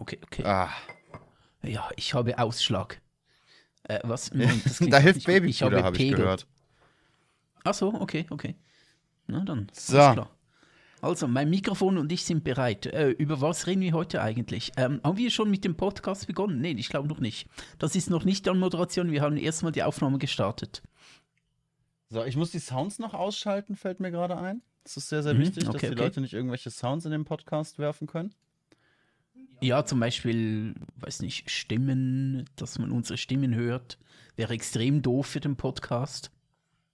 okay, okay. Ah, Ja, ich habe Ausschlag. Äh, was? Moment, da hilft. Babypuder, habe ich gehört. Ach so, okay, okay. Na dann. So. alles klar. Also, mein Mikrofon und ich sind bereit. Äh, über was reden wir heute eigentlich? Ähm, haben wir schon mit dem Podcast begonnen? Nee, ich glaube noch nicht. Das ist noch nicht an Moderation. Wir haben erstmal die Aufnahme gestartet. So, ich muss die Sounds noch ausschalten, fällt mir gerade ein. Das ist sehr, sehr Mhm, wichtig, dass okay, die okay. Leute nicht irgendwelche Sounds in den Podcast werfen können. Ja, zum Beispiel, weiß nicht, Stimmen, dass man unsere Stimmen hört. Wäre extrem doof für den Podcast.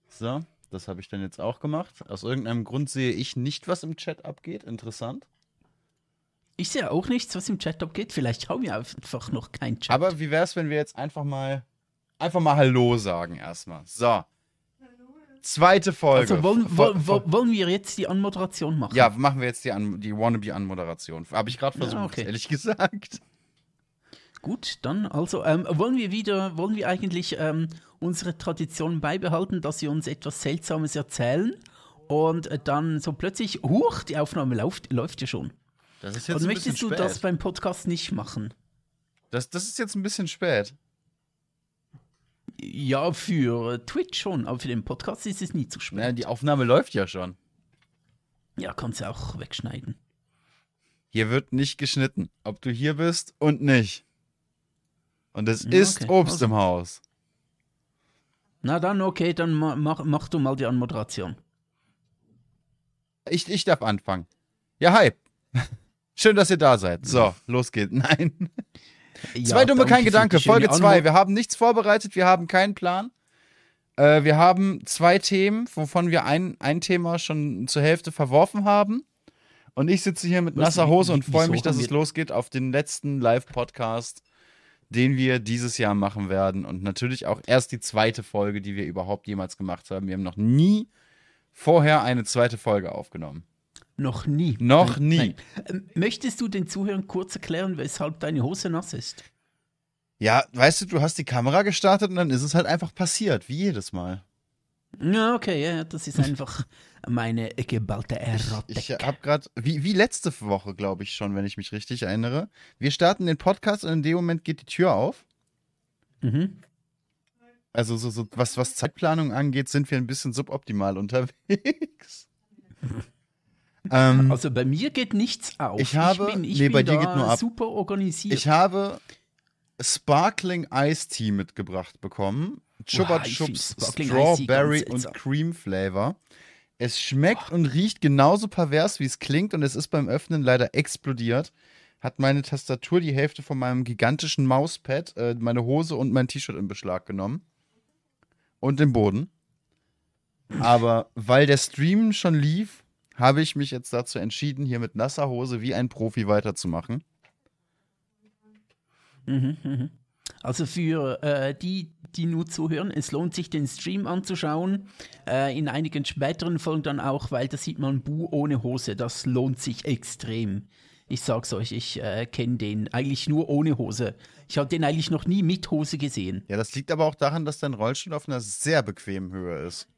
So, das habe ich dann jetzt auch gemacht. Aus irgendeinem Grund sehe ich nicht, was im Chat abgeht. Interessant. Ich sehe auch nichts, was im Chat abgeht. Vielleicht haben wir einfach noch keinen Chat. Aber wie wäre es, wenn wir jetzt einfach mal einfach mal Hallo sagen erstmal. So. Zweite Folge. also wollen, wollen, wollen wir jetzt die Anmoderation machen? ja, machen wir jetzt die, An die Wannabe-Anmoderation. Habe ich gerade Ja, versucht, okay. ehrlich gesagt. Gut, dann also ähm, wollen wir wieder, wollen wir eigentlich ähm, unsere Tradition beibehalten, dass wir uns etwas Seltsames erzählen und äh, dann so plötzlich, huch, die Aufnahme läuft, läuft ja schon. Das ist jetzt Und ein möchtest bisschen du spät. das beim Podcast nicht machen? das, das ist jetzt ein bisschen spät. Ja, für Twitch schon, aber für den Podcast ist es nie zu spät. Ja, die Aufnahme läuft ja schon. Ja, kannst du auch wegschneiden. Hier wird nicht geschnitten, ob du hier bist und nicht. Und es Ja, ist okay. Obst Also. im Haus. Na dann, okay, dann ma mach, mach du mal die Anmoderation. Ich, ich darf anfangen. Ja, hi. Schön, dass ihr da seid. So, los geht's. Nein. Ja, zwei dumme, kein Gedanke. Folge zwei. Anmo- Wir haben nichts vorbereitet, wir haben keinen Plan. Äh, wir haben zwei Themen, wovon wir ein, ein Thema schon zur Hälfte verworfen haben. Und ich sitze hier mit nasser Hose und freue mich, dass es losgeht auf den letzten Live-Podcast, den wir dieses Jahr machen werden. Und natürlich auch erst die zweite Folge, die wir überhaupt jemals gemacht haben. Wir haben noch nie vorher eine zweite Folge aufgenommen. Noch nie. Noch nie. nein. Ähm, Möchtest du den Zuhörern kurz erklären, weshalb deine Hose nass ist? Ja, weißt du, du hast die Kamera gestartet und dann ist es halt einfach passiert, wie jedes Mal. Ja, okay, ja, das ist einfach meine geballte Erotik. Ich habe gerade, wie, wie letzte Woche, glaube ich schon, wenn ich mich richtig erinnere. Wir starten den Podcast und in dem Moment geht die Tür auf. mhm. Also so, so was, was Zeitplanung angeht, sind wir ein bisschen suboptimal unterwegs. Ähm, Also bei mir geht nichts auf. Ich habe- ich bin, ich nee, bei dir geht nur ab. super organisiert. ich habe Sparkling Ice Tea mitgebracht bekommen. Chupa ich find Chups Strawberry und. Cream Flavor. Es schmeckt und riecht genauso pervers, wie es klingt, und es ist beim Öffnen leider explodiert. Hat meine Tastatur die Hälfte von meinem gigantischen Mauspad, äh, meine Hose und mein T-Shirt in Beschlag genommen. Und den Boden. Aber weil der Stream schon lief, habe ich mich jetzt dazu entschieden, hier mit nasser Hose wie ein Profi weiterzumachen. Mhm, mhm. Also für äh, die, die nur zuhören, es lohnt sich, den Stream anzuschauen. Äh, in einigen späteren Folgen dann auch, weil da sieht man Bu ohne Hose. Das lohnt sich extrem. Ich sag's euch, ich äh, kenne den eigentlich nur ohne Hose. Ich habe den eigentlich noch nie mit Hose gesehen. Ja, das liegt aber auch daran, dass dein Rollstuhl auf einer sehr bequemen Höhe ist.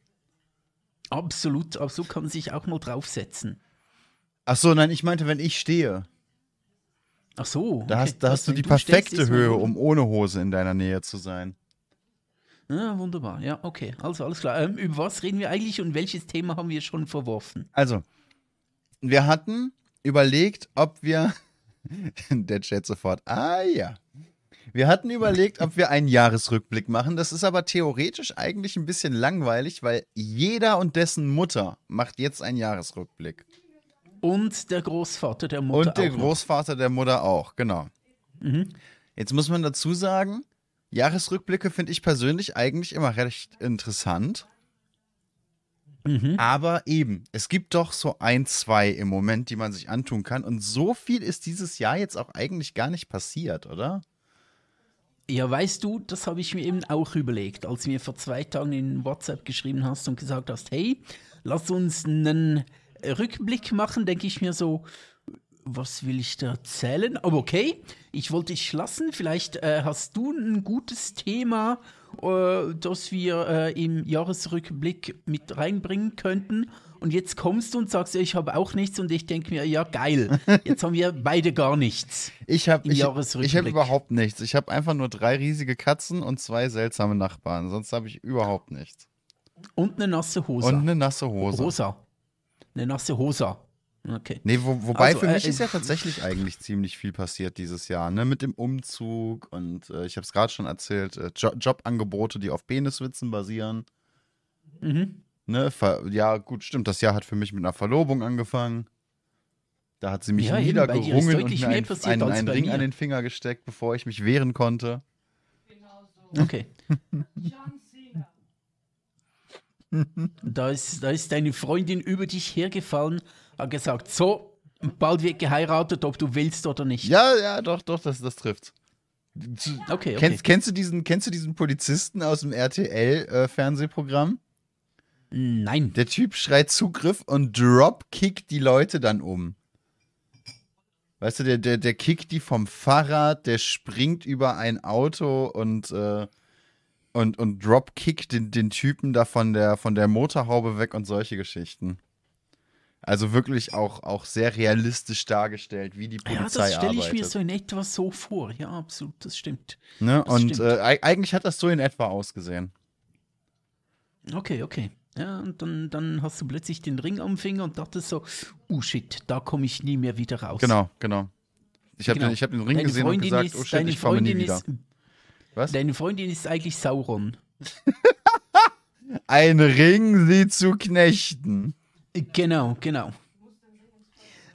Absolut, aber so kann man sich auch mal draufsetzen. Ach so, nein, ich meinte, wenn ich stehe. Ach so. Da okay. hast, da hast du wenn die stellst, perfekte ist Höhe, um ohne Hose in deiner Nähe zu sein. Ja, wunderbar. Ja, okay. Also alles klar. Ähm, über was reden wir eigentlich und welches Thema haben wir schon verworfen? Also, wir hatten überlegt, ob wir. Der Chat sofort. Ah ja. Wir hatten überlegt, ob wir einen Jahresrückblick machen. Das ist aber theoretisch eigentlich ein bisschen langweilig, weil jeder und dessen Mutter macht jetzt einen Jahresrückblick. Und der Großvater der Mutter. Und der auch noch. Großvater der Mutter auch, genau. Mhm. Jetzt muss man dazu sagen, Jahresrückblicke finde ich persönlich eigentlich immer recht interessant. Mhm. Aber eben, es gibt doch so ein, zwei im Moment, die man sich antun kann. Und so viel ist dieses Jahr jetzt auch eigentlich gar nicht passiert, oder? Ja, weißt du, das habe ich mir eben auch überlegt, als du mir vor zwei Tagen in WhatsApp geschrieben hast und gesagt hast, hey, lass uns einen Rückblick machen, denke ich mir so, was will ich da erzählen? Aber okay, ich wollte dich lassen, vielleicht äh, hast du ein gutes Thema äh, das wir äh, im Jahresrückblick mit reinbringen könnten. Und jetzt kommst du und sagst, ich habe auch nichts und ich denke mir, ja geil, jetzt haben wir beide gar nichts. Ich habe Im ich, Jahresrückblick. ich hab überhaupt nichts. Ich habe einfach nur drei riesige Katzen und zwei seltsame Nachbarn. Sonst habe ich überhaupt nichts. Und eine nasse Hose. Und eine nasse Hose. Rosa. Eine nasse Hosa. Okay. Nee, wo, wobei Also, für mich äh, ist ja tatsächlich eigentlich ziemlich viel passiert dieses Jahr, ne? Mit dem Umzug und äh, ich habe es gerade schon erzählt, äh, jo Jobangebote, die auf Peniswitzen basieren. Mhm. Ne? Ja, gut, stimmt. Das Jahr hat für mich mit einer Verlobung angefangen. Da hat sie mich Ja, niedergerungen und mir einen, einen, einen Ring mir. an den Finger gesteckt, bevor ich mich wehren konnte. Okay. da, ist, da ist deine Freundin über dich hergefallen, hat gesagt, so, bald wird geheiratet, ob du willst oder nicht. Ja, ja, doch, doch, das, das trifft. Okay, okay. Kennst, kennst, du diesen, kennst du diesen Polizisten aus dem RTL-Fernsehprogramm? Nein. Der Typ schreit Zugriff und dropkickt die Leute dann um. Weißt du, der, der, der kickt die vom Fahrrad, der springt über ein Auto und, äh, und, und dropkickt den, den Typen da von der, von der Motorhaube weg und solche Geschichten. Also wirklich auch, auch sehr realistisch dargestellt, wie die Ja, Polizei das stelle ich arbeitet. mir so in etwa so vor. Ja, absolut, das stimmt. ne? das Und stimmt. äh, eig- eigentlich hat das so in etwa ausgesehen. Okay, okay. Ja, und dann, dann hast du plötzlich den Ring am Finger und dachtest so, oh shit, da komme ich nie mehr wieder raus. Genau, genau. Ich habe Genau. den, ich hab den Ring Deine gesehen und Freundin gesagt, ist, oh shit, deine ich komme nie Freundin wieder. ist, Was? Deine Freundin ist eigentlich Sauron. Ein Ring, sie zu knechten. Genau, genau.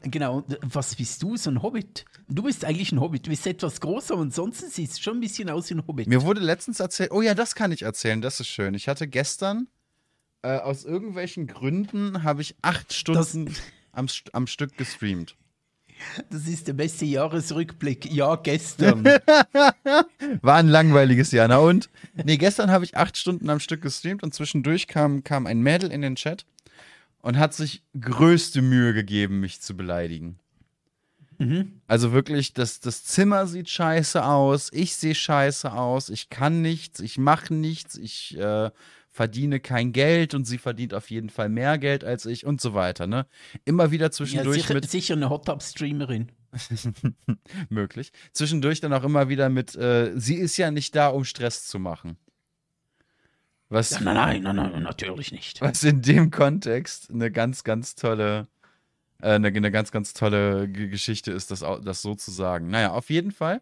Genau, was bist du, so ein Hobbit? Du bist eigentlich ein Hobbit, du bist etwas größer und sonst siehst du schon ein bisschen aus wie ein Hobbit. Mir wurde letztens erzählt, oh ja, das kann ich erzählen, das ist schön. Ich hatte gestern, äh, aus irgendwelchen Gründen, habe ich acht Stunden am, am Stück gestreamt. Das ist der beste Jahresrückblick. Ja, gestern. War ein langweiliges Jahr, na und? Nee, gestern habe ich acht Stunden am Stück gestreamt und zwischendurch kam, kam ein Mädel in den Chat und hat sich größte Mühe gegeben, mich zu beleidigen. Also wirklich, das, das Zimmer sieht scheiße aus, ich sehe scheiße aus, ich kann nichts, ich mache nichts, ich äh, verdiene kein Geld und sie verdient auf jeden Fall mehr Geld als ich und so weiter. Ne? Immer wieder ja, zwischendurch sicher, mit sicher eine Hot-Tub-Streamerin. möglich. Zwischendurch dann auch immer wieder mit, äh, sie ist ja nicht da, um Stress zu machen. Was, Ja, nein, nein, nein, natürlich nicht. was in dem Kontext eine ganz, ganz tolle, äh, eine, eine ganz, ganz tolle Geschichte ist, das, das so zu sagen. Naja, auf jeden Fall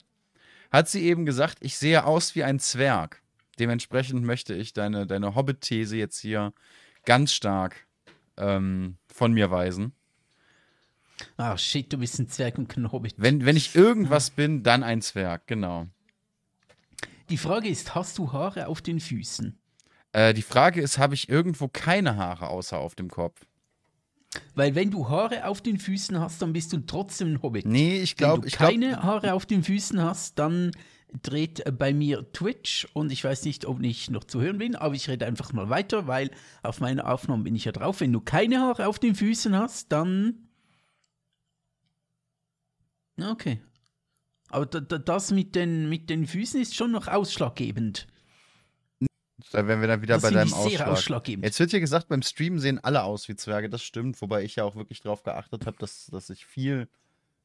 hat sie eben gesagt, ich sehe aus wie ein Zwerg. Dementsprechend möchte ich deine, deine Hobbit-These jetzt hier ganz stark ähm, von mir weisen. Ah, shit, du bist ein Zwerg und kein Hobbit. Wenn, wenn ich irgendwas bin, dann ein Zwerg, genau. Die Frage ist, hast du Haare auf den Füßen? Äh, die Frage ist, habe ich irgendwo keine Haare außer auf dem Kopf? Weil wenn du Haare auf den Füßen hast, dann bist du trotzdem ein Hobbit. Nee, ich Wenn glaube, du ich keine Haare auf den Füßen hast, dann dreht äh, bei mir Twitch und ich weiß nicht, ob ich noch zu hören bin, aber ich rede einfach mal weiter, weil auf meiner Aufnahme bin ich ja drauf. Wenn du keine Haare auf den Füßen hast, dann. Okay. Aber da, da, das mit den, mit den Füßen ist schon noch ausschlaggebend. Da wären wir dann wieder Das bei deinem Ausschlag. ausschlaggebend. Jetzt wird hier gesagt, beim Stream sehen alle aus wie Zwerge. Das stimmt, wobei ich ja auch wirklich darauf geachtet habe, dass, dass ich viel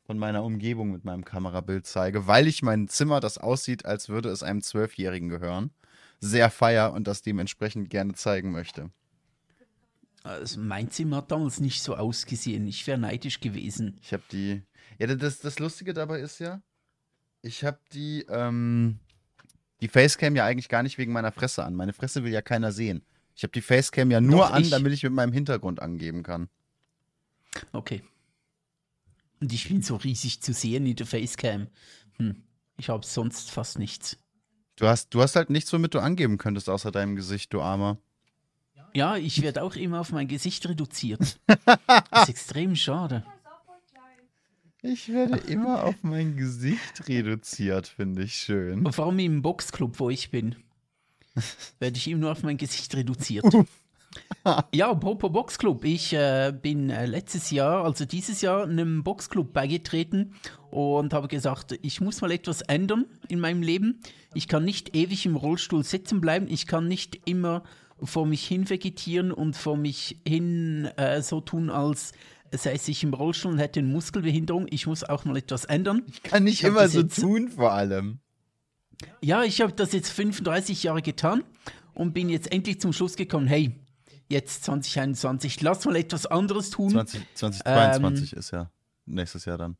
von meiner Umgebung mit meinem Kamerabild zeige, weil ich mein Zimmer, das aussieht, als würde es einem Zwölfjährigen gehören, sehr feier und das dementsprechend gerne zeigen möchte. Also mein Zimmer hat damals nicht so ausgesehen. Ich wäre neidisch gewesen. Ich habe die. Ja, das, das Lustige dabei ist ja, ich habe die, ähm, die Facecam ja eigentlich gar nicht wegen meiner Fresse an. Meine Fresse will ja keiner sehen. Ich habe die Facecam ja nur Doch, an, ich. damit ich mit meinem Hintergrund angeben kann. Okay. Und ich bin so riesig zu sehen in der Facecam. Hm. Ich habe sonst fast nichts. Du hast, du hast halt nichts, womit du angeben könntest, außer deinem Gesicht, du Armer. Ja, ich werde auch immer auf mein Gesicht reduziert. Das ist extrem schade. Ich werde immer auf mein Gesicht reduziert, finde ich schön. Und vor allem im Boxclub, wo ich bin, werde ich immer nur auf mein Gesicht reduziert. ja, Popo Boxclub. Ich äh, bin äh, letztes Jahr, also dieses Jahr, einem Boxclub beigetreten und habe gesagt, ich muss mal etwas ändern in meinem Leben. Ich kann nicht ewig im Rollstuhl sitzen bleiben. Ich kann nicht immer vor mich hin vegetieren und vor mich hin äh, so tun, als sei es ich im Rollstuhl und hätte eine Muskelbehinderung. Ich muss auch mal etwas ändern. Ich kann nicht ich immer so tun, vor allem. Ja, ich habe das jetzt 35 Jahre getan und bin jetzt endlich zum Schluss gekommen, hey, jetzt 2021, lass mal etwas anderes tun. 20, 2022 ähm, ist ja nächstes Jahr dann.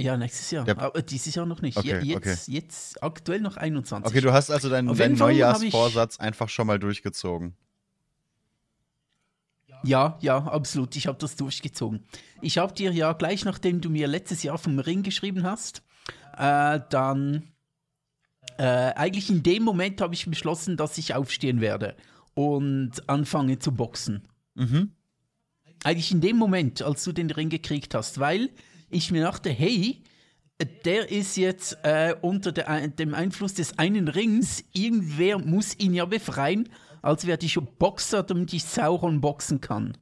Ja, nächstes Jahr. Ja. Aber dieses Jahr noch nicht. Okay, jetzt, okay. jetzt aktuell noch 21. Okay, du hast also deinen, deinen Neujahrsvorsatz einfach schon mal durchgezogen. Ja, ja, absolut. Ich habe das durchgezogen. Ich habe dir ja gleich, nachdem du mir letztes Jahr vom Ring geschrieben hast, äh, dann äh, eigentlich in dem Moment habe ich beschlossen, dass ich aufstehen werde und anfange zu boxen. Mhm. Eigentlich in dem Moment, als du den Ring gekriegt hast, weil ich mir dachte, hey, der ist jetzt äh, unter der, dem Einfluss des einen Rings, irgendwer muss ihn ja befreien als wäre ich Boxer, damit ich Sauron boxen kann.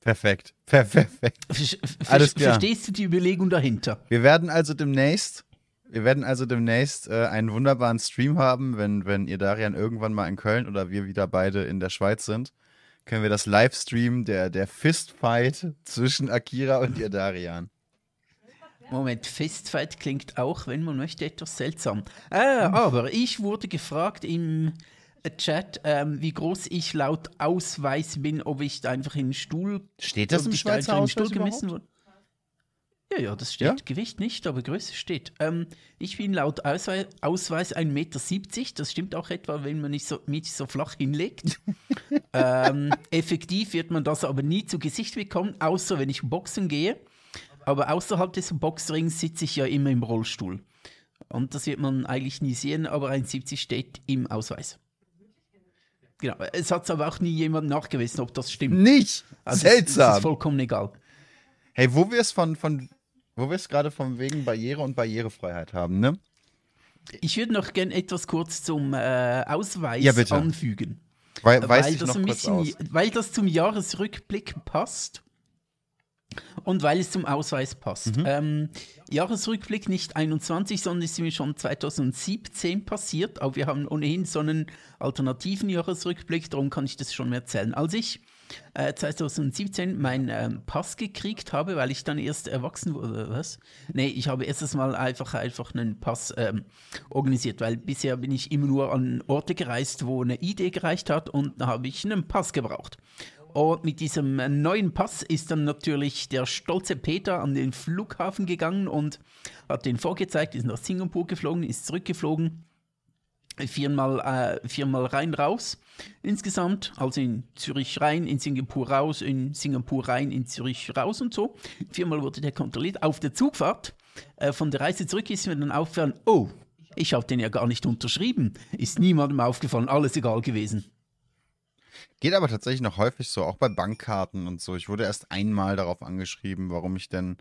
Perfekt. Perfekt. Ver Alles klar. Verstehst du die Überlegung dahinter? Wir werden also demnächst, wir werden also demnächst äh, einen wunderbaren Stream haben, wenn, wenn ihr Darian irgendwann mal in Köln oder wir wieder beide in der Schweiz sind, können wir das Livestream der, der Fistfight zwischen Akira und ihr Darian. Moment, Fistfight klingt auch, wenn man möchte, etwas seltsam. Äh, aber ich wurde gefragt im Chat, ähm, wie groß ich laut Ausweis bin, ob ich einfach in den Stuhl. Steht das im Schweizer Ausweis Stuhl gemessen wurde. Ja, ja, das steht. Ja? Gewicht nicht, aber Größe steht. Ähm, ich bin laut Ausweis, Ausweis 1,70 Meter. Das stimmt auch etwa, wenn man nicht so, mich so flach hinlegt. ähm, effektiv wird man das aber nie zu Gesicht bekommen, außer wenn ich boxen gehe. Aber außerhalb des Boxrings sitze ich ja immer im Rollstuhl. Und das wird man eigentlich nie sehen, aber 1,70 steht im Ausweis. Genau. Es hat aber auch nie jemand nachgewiesen, ob das stimmt. Nicht? Also Seltsam. Das ist vollkommen egal. Hey, wo wir es von, von, wo wir es gerade von wegen Barriere und Barrierefreiheit haben, ne? Ich würde noch gerne etwas kurz zum äh, Ausweis ja, anfügen. Weil, weil, das bisschen, weil das zum Jahresrückblick passt und weil es zum Ausweis passt. Mhm. Ähm, Jahresrückblick nicht 21, sondern ist mir schon 2017 passiert. Aber wir haben ohnehin so einen alternativen Jahresrückblick, darum kann ich das schon mehr erzählen. Als ich äh, 2017 meinen ähm, Pass gekriegt habe, weil ich dann erst erwachsen wurde, was? Nee, ich habe erstes Mal einfach, einfach einen Pass ähm, organisiert, weil bisher bin ich immer nur an Orte gereist, wo eine Idee gereicht hat und da habe ich einen Pass gebraucht. Und mit diesem neuen Pass ist dann natürlich der stolze Peter an den Flughafen gegangen und hat den vorgezeigt, ist nach Singapur geflogen, ist zurückgeflogen. Viermal, äh, viermal rein, raus. Insgesamt, also in Zürich rein, in Singapur raus, in Singapur rein, in Zürich raus und so. Viermal wurde der kontrolliert. Auf der Zugfahrt äh, von der Reise zurück ist mir dann aufgefallen, oh, ich habe den ja gar nicht unterschrieben. Ist niemandem aufgefallen, alles egal gewesen. Geht aber tatsächlich noch häufig so, auch bei Bankkarten und so. Ich wurde erst einmal darauf angeschrieben, warum ich denn.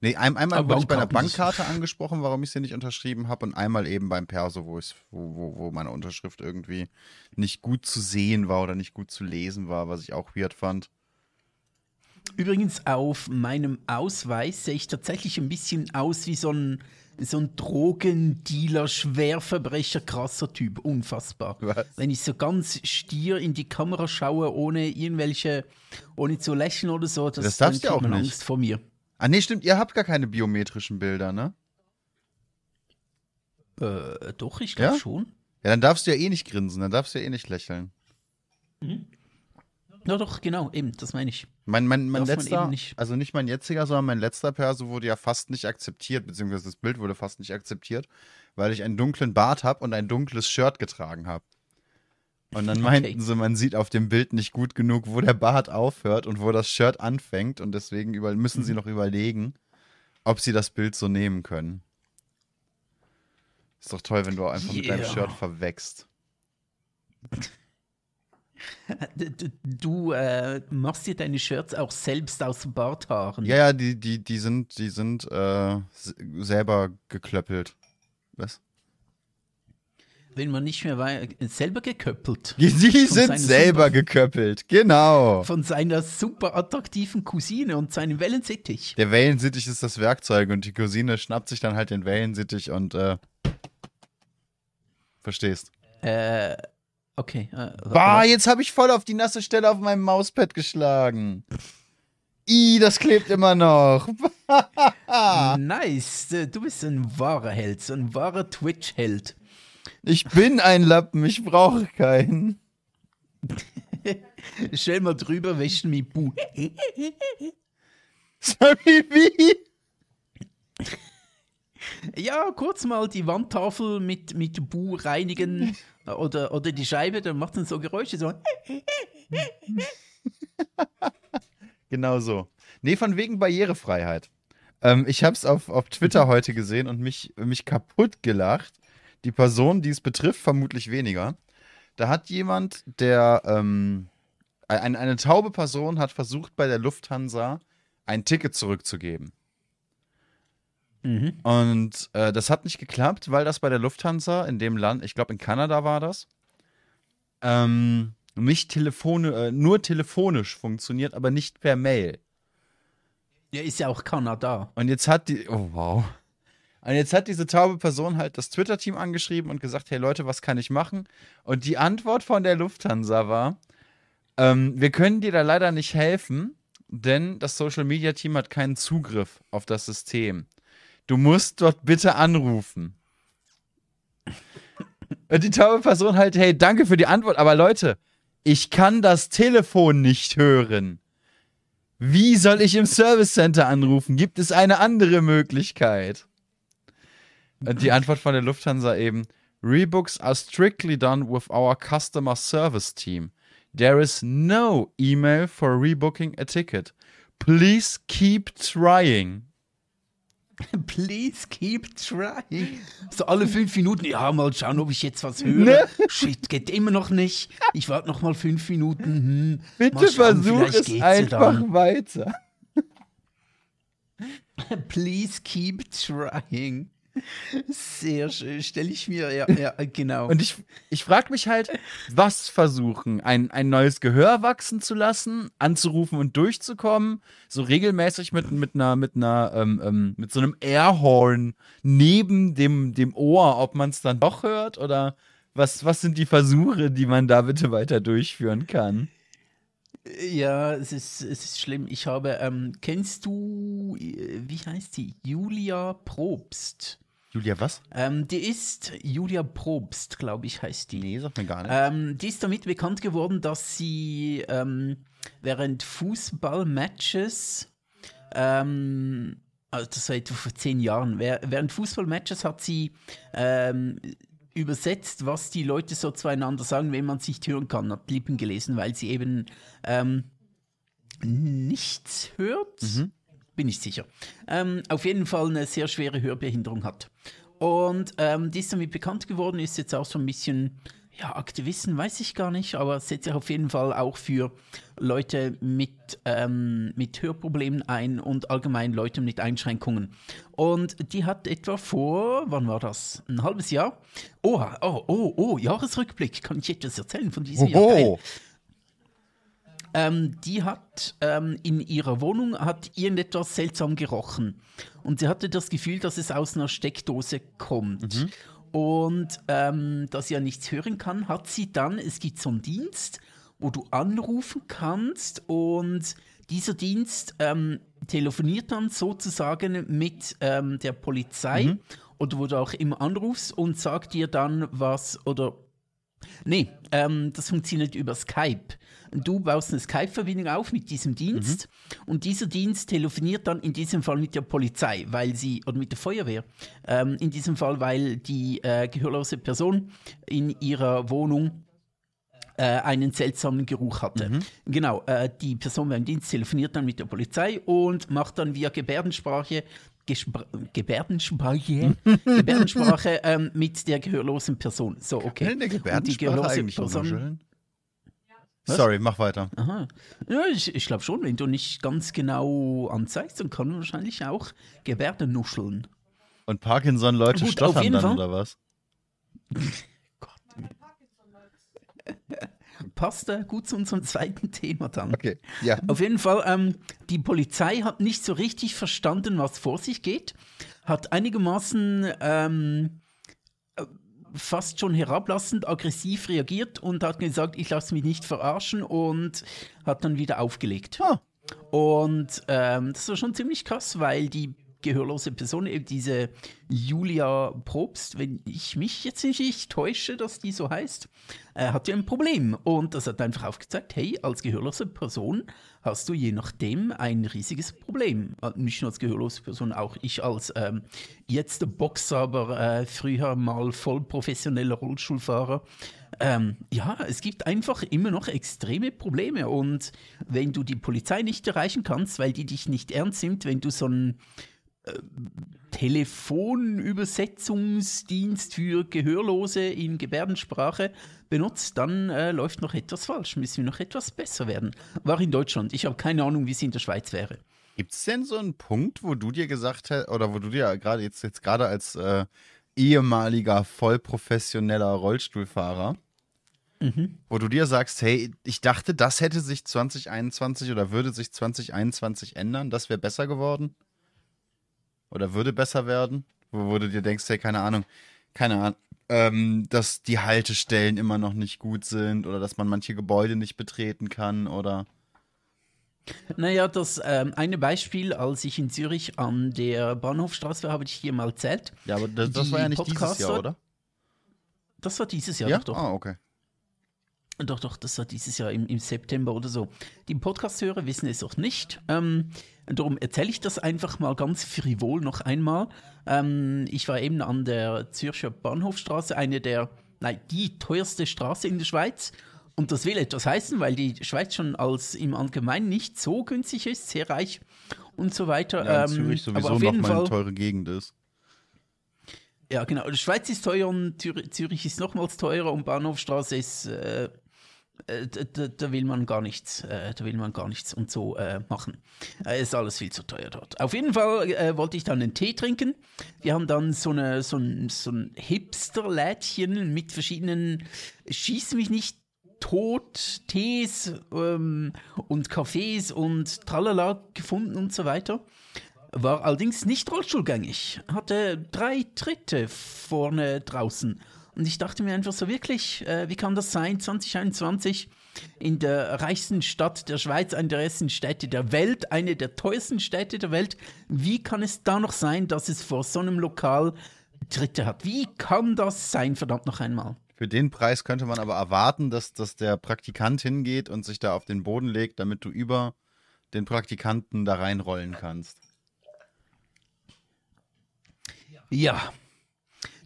Nee, ein, einmal aber wurde ich bei einer Bankkarte angesprochen, warum ich sie nicht unterschrieben habe, und einmal eben beim Perso, wo, ich, wo, wo, wo meine Unterschrift irgendwie nicht gut zu sehen war oder nicht gut zu lesen war, was ich auch weird fand. Übrigens, auf meinem Ausweis sehe ich tatsächlich ein bisschen aus wie so ein so ein Drogendealer, Schwerverbrecher, krasser Typ. Unfassbar. Was? Wenn ich so ganz stier in die Kamera schaue, ohne irgendwelche, ohne zu lächeln oder so, das, das darfst du auch nicht. Angst vor mir. Ah, nee, stimmt, ihr habt gar keine biometrischen Bilder, ne? Äh, doch, ich glaube ja? schon. Ja, dann darfst du ja eh nicht grinsen, dann darfst du ja eh nicht lächeln. Mhm. Ja, doch, genau, eben, das meine ich. Mein, mein, mein letzter, nicht. also nicht mein jetziger, sondern mein letzter Perso wurde ja fast nicht akzeptiert, beziehungsweise das Bild wurde fast nicht akzeptiert, weil ich einen dunklen Bart habe und ein dunkles Shirt getragen habe. Und dann meinten okay. sie, man sieht auf dem Bild nicht gut genug, wo der Bart aufhört und wo das Shirt anfängt. Und deswegen über, müssen mhm. sie noch überlegen, ob sie das Bild so nehmen können. Ist doch toll, wenn du einfach yeah. mit deinem Shirt verwächst. Du äh, machst dir deine Shirts auch selbst aus Barthaaren. Ja, ja, die, die, die sind, die sind äh, selber geklöppelt. Was? wenn man nicht mehr wei- selber geköppelt. Die sind seine selber super- geköppelt, genau. Von seiner super attraktiven Cousine und seinem Wellensittich. Der Wellensittich ist das Werkzeug und die Cousine schnappt sich dann halt den Wellensittich und äh, verstehst. Äh, okay. Äh, Bah, jetzt habe ich voll auf die nasse Stelle auf meinem Mauspad geschlagen. I, das klebt immer noch. Nice. Äh, Du bist ein wahrer Held, so ein wahrer Twitch-Held. Ich bin ein Lappen, ich brauche keinen. Stell mal drüber, wäschen mit Bu. Sorry, wie? Ja, kurz mal die Wandtafel mit, mit Bu reinigen oder, oder die Scheibe, dann macht dann so Geräusche. So. Genau so. Nee, von wegen Barrierefreiheit. Ähm, ich habe es auf, auf Twitter heute gesehen und mich, mich kaputt gelacht. Die Person, die es betrifft, vermutlich weniger. Da hat jemand, der, ähm, ein, eine taube Person hat versucht, bei der Lufthansa ein Ticket zurückzugeben. Mhm. Und äh, das hat nicht geklappt, weil das bei der Lufthansa in dem Land, ich glaube in Kanada war das, ähm, nicht telefone, äh, nur telefonisch funktioniert, aber nicht per Mail. Ja, ist ja auch Kanada. Und jetzt hat die, oh wow. Und jetzt hat diese taube Person halt das Twitter-Team angeschrieben und gesagt, hey Leute, was kann ich machen? Und die Antwort von der Lufthansa war, ähm, wir können dir da leider nicht helfen, denn das Social-Media-Team hat keinen Zugriff auf das System. Du musst dort bitte anrufen. Und die taube Person halt, hey, danke für die Antwort, aber Leute, ich kann das Telefon nicht hören. Wie soll ich im Service Center anrufen? Gibt es eine andere Möglichkeit? Und die Antwort von der Lufthansa eben: Rebooks are strictly done with our customer service team. There is no email for rebooking a ticket. Please keep trying. Please keep trying. So alle fünf Minuten, ja, mal schauen, ob ich jetzt was höre. Ne? Shit, geht immer noch nicht. Ich warte noch mal fünf Minuten. Hm. Bitte schauen, versuch es einfach dann. weiter. Please keep trying. Sehr schön, stelle ich mir, ja, ja, genau. Und ich, ich frage mich halt, was versuchen? Ein, ein neues Gehör wachsen zu lassen, anzurufen und durchzukommen, so regelmäßig mit, mit einer, mit einer, ähm, ähm, mit so einem Airhorn neben dem, dem Ohr, ob man es dann doch hört oder was, was sind die Versuche, die man da bitte weiter durchführen kann? Ja, es ist, es ist schlimm. Ich habe, ähm, kennst du, äh, wie heißt die? Julia Probst. Julia, was? Ähm, die ist Julia Probst, glaube ich, heißt die. Nee, sagt mir gar nicht. Ähm, die ist damit bekannt geworden, dass sie ähm, während Fußballmatches, ähm, also das war etwa vor zehn Jahren, während Fußballmatches hat sie ähm, übersetzt, was die Leute so zueinander sagen, wenn man es nicht hören kann, hat Lippen gelesen, weil sie eben ähm, nichts hört. Bin ich sicher. Ähm, auf jeden Fall eine sehr schwere Hörbehinderung hat. Und ähm, die ist damit bekannt geworden, ist jetzt auch so ein bisschen, ja, Aktivisten weiß ich gar nicht, aber setzt sich auf jeden Fall auch für Leute mit, ähm, mit Hörproblemen ein und allgemein Leute mit Einschränkungen. Und die hat etwa vor, wann war das? Ein halbes Jahr? Oh, oh, oh, oh, Jahresrückblick. Kann ich etwas erzählen von diesem Jahr? Geil. Ähm, die hat ähm, in ihrer Wohnung hat irgendetwas seltsam gerochen. Und sie hatte das Gefühl, dass es aus einer Steckdose kommt. Und ähm, da sie ja nichts hören kann, hat sie dann, es gibt so einen Dienst, wo du anrufen kannst und dieser Dienst ähm, telefoniert dann sozusagen mit ähm, der Polizei oder wo du auch immer anrufst und sagt dir dann was oder Nee, ähm, das funktioniert über Skype. Du baust eine Skype-Verbindung auf mit diesem Dienst und dieser Dienst telefoniert dann in diesem Fall mit der Polizei, weil sie, oder mit der Feuerwehr, ähm, in diesem Fall, weil die äh, gehörlose Person in ihrer Wohnung äh, einen seltsamen Geruch hatte. Genau, äh, die Person beim Dienst telefoniert dann mit der Polizei und macht dann via Gebärdensprache Gespr Gebärdensprache, Gebärdensprache ähm, mit der gehörlosen Person. So, okay. In der Und die Gebärdensprache gehörlose Person-. Was? Sorry, mach weiter. Aha. Ja, ich, ich glaube schon, wenn du nicht ganz genau anzeigst, dann kann man wahrscheinlich auch Gebärden nuscheln. Und Parkinson-Leute stottern dann, Fall. oder was? Gott, Passt äh, gut zu unserem zweiten Thema dann. Okay, ja. Auf jeden Fall, ähm, die Polizei hat nicht so richtig verstanden, was vor sich geht, hat einigermaßen ähm, äh, fast schon herablassend, aggressiv reagiert und hat gesagt, ich lasse mich nicht verarschen und hat dann wieder aufgelegt. Ah. Und ähm, das war schon ziemlich krass, weil die gehörlose Person, eben diese Julia Probst, wenn ich mich jetzt nicht täusche, dass die so heißt, äh, hat ja ein Problem. Und das hat einfach aufgezeigt, hey, als gehörlose Person hast du je nachdem ein riesiges Problem. Äh, Nicht nur als gehörlose Person, auch ich als ähm, jetzt Boxer, aber äh, früher mal voll professioneller Rollstuhlfahrer. Ähm, ja, es gibt einfach immer noch extreme Probleme. Und wenn du die Polizei nicht erreichen kannst, weil die dich nicht ernst nimmt, wenn du so ein Telefonübersetzungsdienst für Gehörlose in Gebärdensprache benutzt, dann äh, läuft noch etwas falsch, müssen wir noch etwas besser werden. War in Deutschland. Ich habe keine Ahnung, wie es in der Schweiz wäre. Gibt es denn so einen Punkt, wo du dir gesagt hast, oder wo du dir gerade jetzt, jetzt gerade als äh, ehemaliger vollprofessioneller Rollstuhlfahrer, wo du dir sagst, hey, ich dachte, das hätte sich 2021 oder würde sich 2021 ändern, das wäre besser geworden? Oder würde besser werden? Wo, wo du dir denkst, hey, keine Ahnung, keine Ahnung, ähm, dass die Haltestellen immer noch nicht gut sind oder dass man manche Gebäude nicht betreten kann oder. Naja, das ähm, eine Beispiel, als ich in Zürich an der Bahnhofstraße war, habe ich hier mal erzählt. Ja, aber das, das war ja nicht dieses Podcaster- Jahr, oder? Das war dieses Jahr, ja, doch, doch. Ah, okay. Doch, doch, das war dieses Jahr im, im September oder so. Die Podcast-Hörer wissen es auch nicht. Ähm, darum erzähle ich das einfach mal ganz frivol noch einmal. Ähm, ich war eben an der Zürcher Bahnhofstraße, eine der, nein, die teuerste Straße in der Schweiz. Und das will etwas heißen, weil die Schweiz schon als im Allgemeinen nicht so günstig ist, sehr reich und so weiter. Ja, Ähm, Zürich aber sowieso auf jeden nochmal eine teure Gegend ist. Ja, genau. Die Schweiz ist teuer und Zür- Zürich ist nochmals teurer und Bahnhofstraße ist, äh, äh, da, da- will man gar nichts, äh, da will man gar nichts und so äh, machen. Ist alles viel zu teuer dort. Auf jeden Fall wollte ich dann einen Tee trinken. Wir haben dann so, eine, so ein, so ein Hipster-Lädchen mit verschiedenen, schieß mich nicht tot, Tees ähm, und Kaffees und Tralala gefunden und so weiter war allerdings nicht rollstuhlgängig, hatte drei Tritte vorne draußen. Und ich dachte mir einfach so wirklich, äh, wie kann das sein, 2021 in der reichsten Stadt der Schweiz, eine der ersten Städte der Welt, eine der teuersten Städte der Welt, wie kann es da noch sein, dass es vor so einem Lokal Tritte hat? Wie kann das sein, verdammt noch einmal? Für den Preis könnte man aber erwarten, dass, dass der Praktikant hingeht und sich da auf den Boden legt, damit du über den Praktikanten da reinrollen kannst. Ja.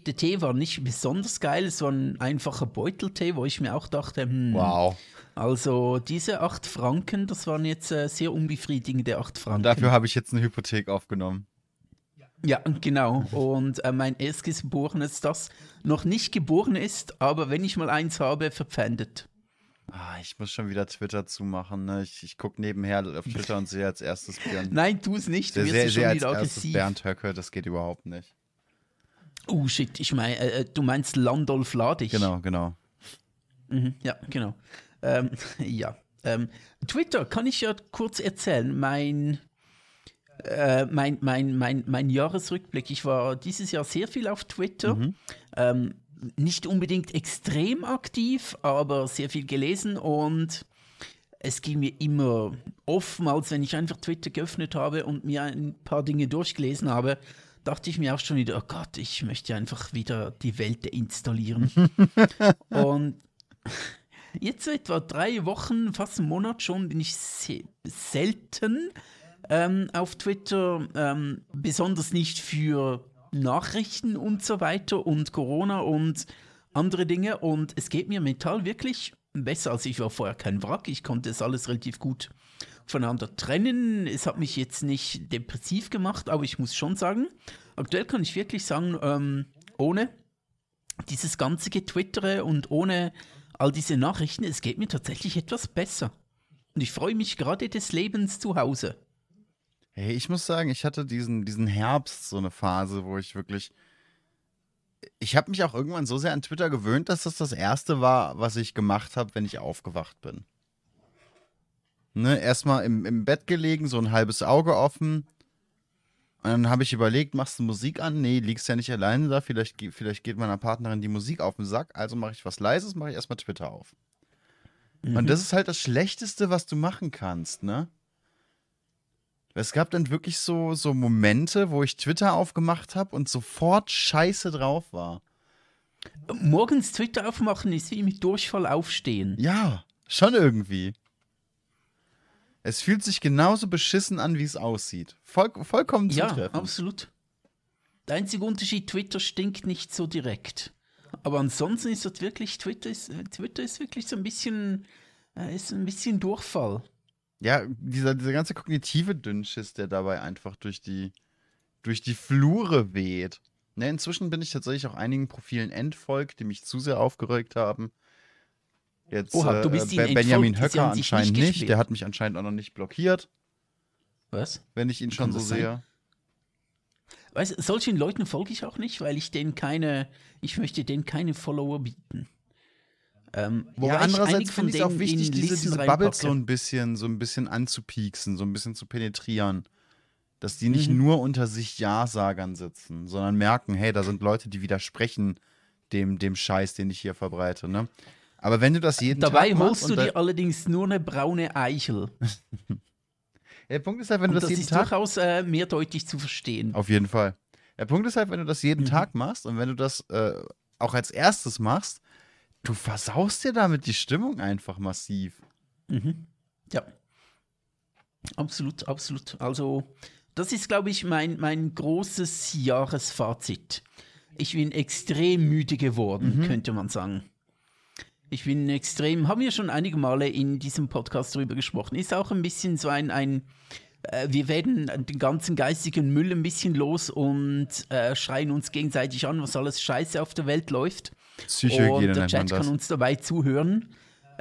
Der Tee war nicht besonders geil, es war ein einfacher Beuteltee, wo ich mir auch dachte, hm, Wow. Also diese 8 Franken, das waren jetzt äh, sehr unbefriedigende 8 Franken. Dafür habe ich jetzt eine Hypothek aufgenommen. ja, genau. Und äh, mein Erstgeborenes, das noch nicht geboren ist, aber wenn ich mal eins habe, verpfändet. Ah, ich muss schon wieder Twitter zumachen. Ne? Ich, ich gucke nebenher auf Twitter und sehe als erstes Bernd. Nein, tu es nicht, du wirst sehr, schon als wieder aggressiv. Bernd Höcke, das geht überhaupt nicht. Oh shit, ich meine, äh, du meinst Landolf Ladig. Genau, genau. Mhm, ja, genau. Ähm, ja. Ähm, Twitter kann ich ja kurz erzählen. Mein, äh, mein, mein, mein, mein Jahresrückblick. Ich war dieses Jahr sehr viel auf Twitter. Ähm, nicht unbedingt extrem aktiv, aber sehr viel gelesen und es ging mir immer oftmals, wenn ich einfach Twitter geöffnet habe und mir ein paar Dinge durchgelesen habe, dachte ich mir auch schon wieder, oh Gott, ich möchte einfach wieder die Welt deinstallieren. und jetzt so etwa drei Wochen, fast einen Monat schon, bin ich se selten ähm, auf Twitter, ähm, besonders nicht für Nachrichten und so weiter und Corona und andere Dinge. Und es geht mir mental wirklich besser, als ich war vorher kein Wrack. Ich konnte es alles relativ gut voneinander trennen. Es hat mich jetzt nicht depressiv gemacht, aber ich muss schon sagen, aktuell kann ich wirklich sagen, ähm, ohne dieses ganze Getwittere und ohne all diese Nachrichten, es geht mir tatsächlich etwas besser. Und ich freue mich gerade des Lebens zu Hause. Hey, ich muss sagen, ich hatte diesen, diesen Herbst so eine Phase, wo ich wirklich ich habe mich auch irgendwann so sehr an Twitter gewöhnt, dass das das erste war, was ich gemacht habe, wenn ich aufgewacht bin. Ne, erstmal im, im Bett gelegen, so ein halbes Auge offen. Und dann habe ich überlegt, machst du Musik an? Nee, liegst ja nicht alleine da. Vielleicht, vielleicht geht meiner Partnerin die Musik auf den Sack. Also mache ich was Leises, mache ich erstmal Twitter auf. Mhm. Und das ist halt das Schlechteste, was du machen kannst, ne? Es gab dann wirklich so, so Momente, wo ich Twitter aufgemacht habe und sofort scheiße drauf war. Morgens Twitter aufmachen ist wie mit Durchfall aufstehen. Ja, schon irgendwie. Es fühlt sich genauso beschissen an, wie es aussieht. Voll, vollkommen zutreffend. Ja, absolut. Der einzige Unterschied, Twitter stinkt nicht so direkt. Aber ansonsten ist das wirklich, Twitter ist, Twitter ist wirklich so ein bisschen, äh, ist ein bisschen Durchfall. Ja, dieser, dieser ganze kognitive Dünnschiss, der dabei einfach durch die, durch die Flure weht. Ne, inzwischen bin ich tatsächlich auch einigen Profilen entfolgt, die mich zu sehr aufgeregt haben. Jetzt Oha, du bist äh, Benjamin Höcker anscheinend nicht, nicht. Der hat mich anscheinend auch noch nicht blockiert. Was? Wenn ich ihn schon so sehe. Weißt, solchen Leuten folge ich auch nicht, weil ich denen keine, ich möchte denen keine Follower bieten. Ähm, ja, andererseits finde ich es auch wichtig, diese, diese Bubbles so ein bisschen, so ein bisschen anzupieksen, so ein bisschen zu penetrieren. Dass die nicht mhm. nur unter sich Ja-Sagern sitzen, sondern merken, hey, da sind Leute, die widersprechen dem, dem Scheiß, den ich hier verbreite. Ne? Aber wenn du das jeden Dabei Tag machst. Dabei holst du dir allerdings nur eine braune Eichel. der Punkt ist halt, wenn Und du das, das jeden Tag. Das ist durchaus äh, mehrdeutig zu verstehen. Auf jeden Fall. Der Punkt ist halt, wenn du das jeden mhm. Tag machst und wenn du das äh, auch als erstes machst, du versaust dir damit die Stimmung einfach massiv. Mhm. Ja. Absolut, absolut. Also, das ist, glaube ich, mein, mein großes Jahresfazit. Ich bin extrem müde geworden, mhm. könnte man sagen. Ich bin extrem, haben wir schon einige Male in diesem Podcast darüber gesprochen, ist auch ein bisschen so ein, ein äh, wir werden den ganzen geistigen Müll ein bisschen los und äh, schreien uns gegenseitig an, was alles scheiße auf der Welt läuft. Psychohygiene und der Chat kann uns dabei zuhören,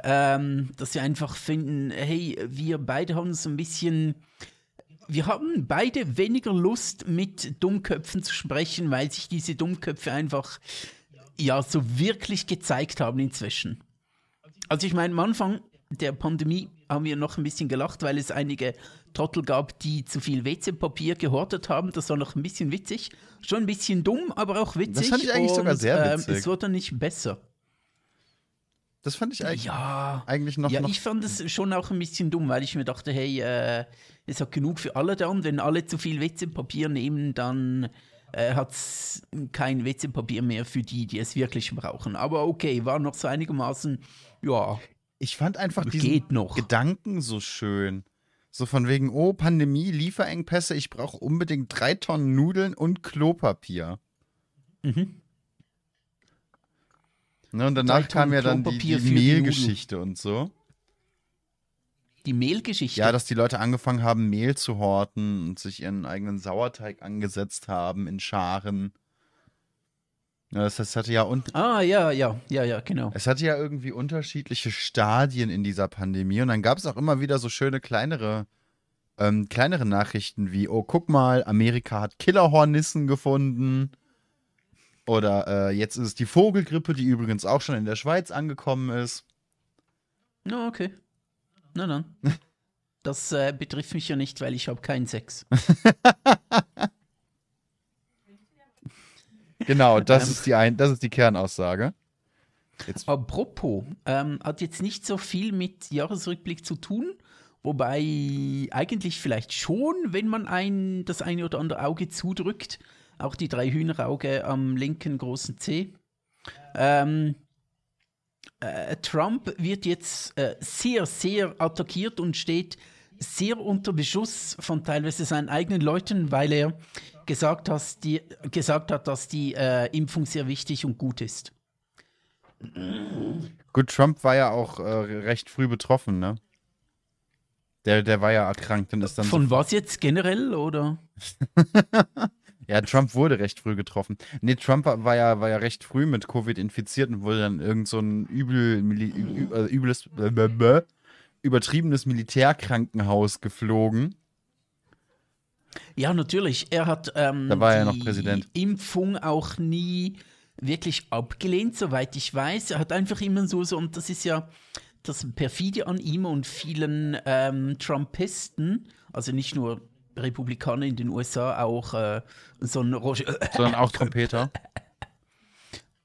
ähm, dass wir einfach finden, hey, wir beide haben so ein bisschen wir haben beide weniger Lust, mit Dummköpfen zu sprechen, weil sich diese Dummköpfe einfach ja so wirklich gezeigt haben inzwischen. Also ich meine, am Anfang der Pandemie haben wir noch ein bisschen gelacht, weil es einige Trottel gab, die zu viel WC-Papier gehortet haben. Das war noch ein bisschen witzig. Schon ein bisschen dumm, aber auch witzig. Das fand ich eigentlich und, sogar sehr witzig. Ähm, es wurde nicht besser. Das fand ich eigentlich, ja, eigentlich noch. Ja, noch ich fand es schon auch ein bisschen dumm, weil ich mir dachte, hey, äh, es hat genug für alle dann. Wenn alle zu viel WC-Papier nehmen, dann äh, hat es kein WC-Papier mehr für die, die es wirklich brauchen. Aber okay, war noch so einigermaßen, ja. Ich fand einfach diesen Gedanken so schön. So von wegen, oh, Pandemie, Lieferengpässe, ich brauche unbedingt drei Tonnen Nudeln und Klopapier. Mhm. Ne, und danach kam ja dann die, die Mehlgeschichte und so die Mehlgeschichte. Ja, dass die Leute angefangen haben, Mehl zu horten und sich ihren eigenen Sauerteig angesetzt haben in Scharen. Ja, das, das hatte ja und Ah, ja, ja, ja, ja, genau. Es hatte ja irgendwie unterschiedliche Stadien in dieser Pandemie und dann gab es auch immer wieder so schöne kleinere, ähm, kleinere Nachrichten wie, oh, guck mal, Amerika hat Killerhornissen gefunden. Oder äh, jetzt ist es die Vogelgrippe, die übrigens auch schon in der Schweiz angekommen ist. Oh, okay. Na dann. Das äh, betrifft mich ja nicht, weil ich habe keinen Sex. genau, das, ähm, ist die ein, das ist die Kernaussage. Jetzt. Apropos, ähm, hat jetzt nicht so viel mit Jahresrückblick zu tun, wobei eigentlich vielleicht schon, wenn man ein, das eine oder andere Auge zudrückt, auch die drei Hühnerauge am linken großen C. Ähm, äh, Trump wird jetzt äh, sehr, sehr attackiert und steht sehr unter Beschuss von teilweise seinen eigenen Leuten, weil er gesagt, hat, die, gesagt hat, dass die äh, Impfung sehr wichtig und gut ist. Gut, Trump war ja auch äh, recht früh betroffen, ne? Der, der war ja erkrankt und ist dann. Von so was jetzt generell oder? Ja, Trump wurde recht früh getroffen. Nee, Trump war ja, war ja recht früh mit Covid infiziert und wurde dann irgend so ein übel, äh, übles, übertriebenes Militärkrankenhaus geflogen. Ja, natürlich. Er hat ähm, da war er noch Präsident. Impfung auch nie wirklich abgelehnt, soweit ich weiß. Er hat einfach immer so, so und das ist ja das Perfide an ihm und vielen ähm, Trumpisten, also nicht nur Republikaner in den USA, auch äh, so ein Roger. Sondern auch Trompeter.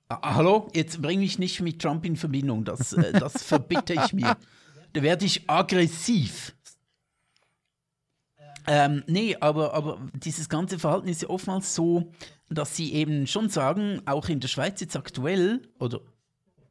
Ah, hallo, jetzt bring mich nicht mit Trump in Verbindung, das, äh, das verbitte ich mir. Da werde ich aggressiv. Ähm, nee, aber, aber dieses ganze Verhalten ist ja oftmals so, dass sie eben schon sagen, auch in der Schweiz jetzt aktuell, oder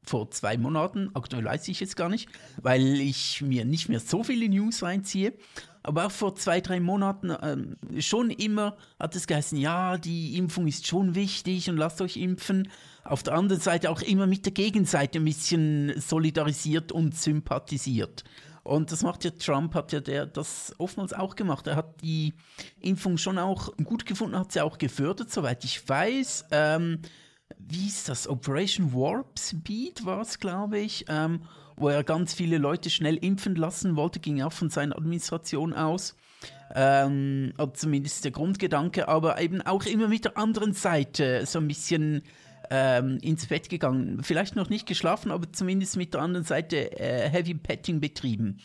vor zwei Monaten, aktuell weiß ich es gar nicht, weil ich mir nicht mehr so viele News reinziehe, aber auch vor zwei, drei Monaten ähm, schon immer hat es geheißen, ja, die Impfung ist schon wichtig und lasst euch impfen. Auf der anderen Seite auch immer mit der Gegenseite ein bisschen solidarisiert und sympathisiert. Und das macht ja Trump, hat ja der das oftmals auch gemacht. Er hat die Impfung schon auch gut gefunden, hat sie auch gefördert, soweit ich weiß. Ähm, wie ist das? Operation Warp Speed war es, glaube ich, ähm, wo er ganz viele Leute schnell impfen lassen wollte, ging auch von seiner Administration aus. Ähm, zumindest der Grundgedanke, aber eben auch immer mit der anderen Seite so ein bisschen ähm, ins Bett gegangen. Vielleicht noch nicht geschlafen, aber zumindest mit der anderen Seite äh, Heavy Petting betrieben.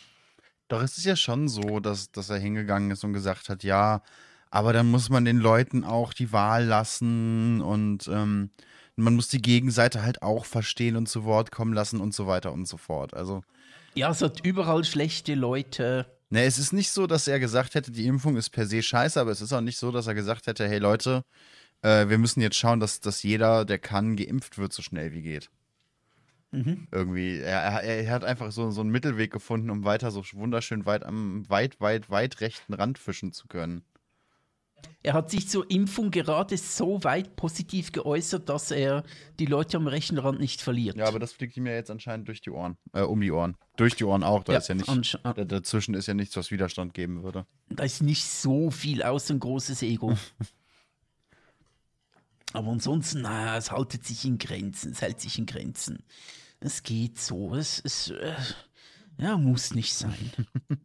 Doch es ist ja schon so, dass, dass er hingegangen ist und gesagt hat, ja, aber dann muss man den Leuten auch die Wahl lassen und ähm, man muss die Gegenseite halt auch verstehen und zu Wort kommen lassen und so weiter und so fort. Also. Ja, es hat überall schlechte Leute. Ne, es ist nicht so, dass er gesagt hätte, die Impfung ist per se scheiße, aber es ist auch nicht so, dass er gesagt hätte, hey Leute, äh, wir müssen jetzt schauen, dass, dass jeder, der kann, geimpft wird, so schnell wie geht. Mhm. Irgendwie, er, er, er, hat einfach so, so einen Mittelweg gefunden, um weiter so wunderschön weit am weit, weit, weit rechten Rand fischen zu können. Er hat sich zur Impfung gerade so weit positiv geäußert, dass er die Leute am rechten Rand nicht verliert. Ja, aber das fliegt ihm ja jetzt anscheinend durch die Ohren. Äh, um die Ohren. Durch die Ohren auch. Da ja, ist ja nicht, dazwischen ist ja nichts, was Widerstand geben würde. Da ist nicht so viel aus ein großes Ego. Aber ansonsten, naja, es haltet sich in Grenzen, es hält sich in Grenzen. Es geht so, es, es äh, ja, muss nicht sein.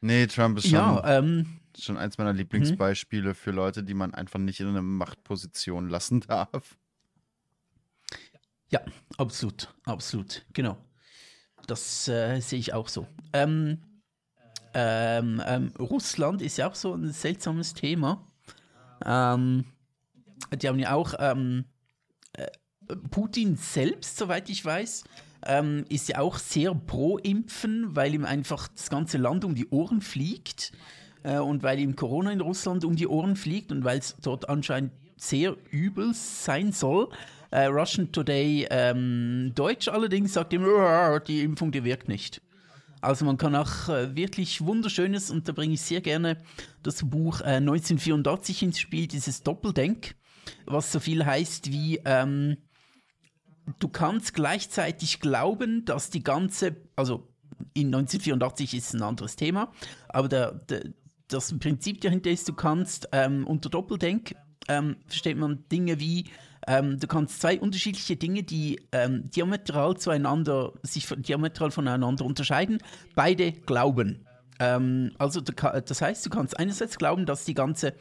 nee, Trump ist schon, ja, ähm, schon eins meiner Lieblingsbeispiele mhm. für Leute, die man einfach nicht in eine Machtposition lassen darf. Ja, absolut, absolut, genau. Das äh, sehe ich auch so. Ähm, ähm, ähm Russland ist ja auch so ein seltsames Thema. Ähm, die haben ja auch ähm, äh, Putin selbst, soweit ich weiß, ähm, ist ja auch sehr pro Impfen, weil ihm einfach das ganze Land um die Ohren fliegt äh, und weil ihm Corona in Russland um die Ohren fliegt und weil es dort anscheinend sehr übel sein soll. Äh, Russian Today ähm, Deutsch allerdings sagt ihm, die Impfung, die wirkt nicht. Also man kann auch äh, wirklich wunderschönes, und da bringe ich sehr gerne das Buch äh, 1984 ins Spiel, dieses Doppeldenk, was so viel heißt wie, ähm, du kannst gleichzeitig glauben, dass die ganze, also in 1984 ist ein anderes Thema, aber der, der, das Prinzip dahinter ist, du kannst ähm, unter Doppeldenk ähm, versteht man Dinge wie ähm, du kannst zwei unterschiedliche Dinge, die ähm, diametral zueinander, sich diametral voneinander unterscheiden, beide glauben. Ähm, also das heißt, du kannst einerseits glauben, dass die ganze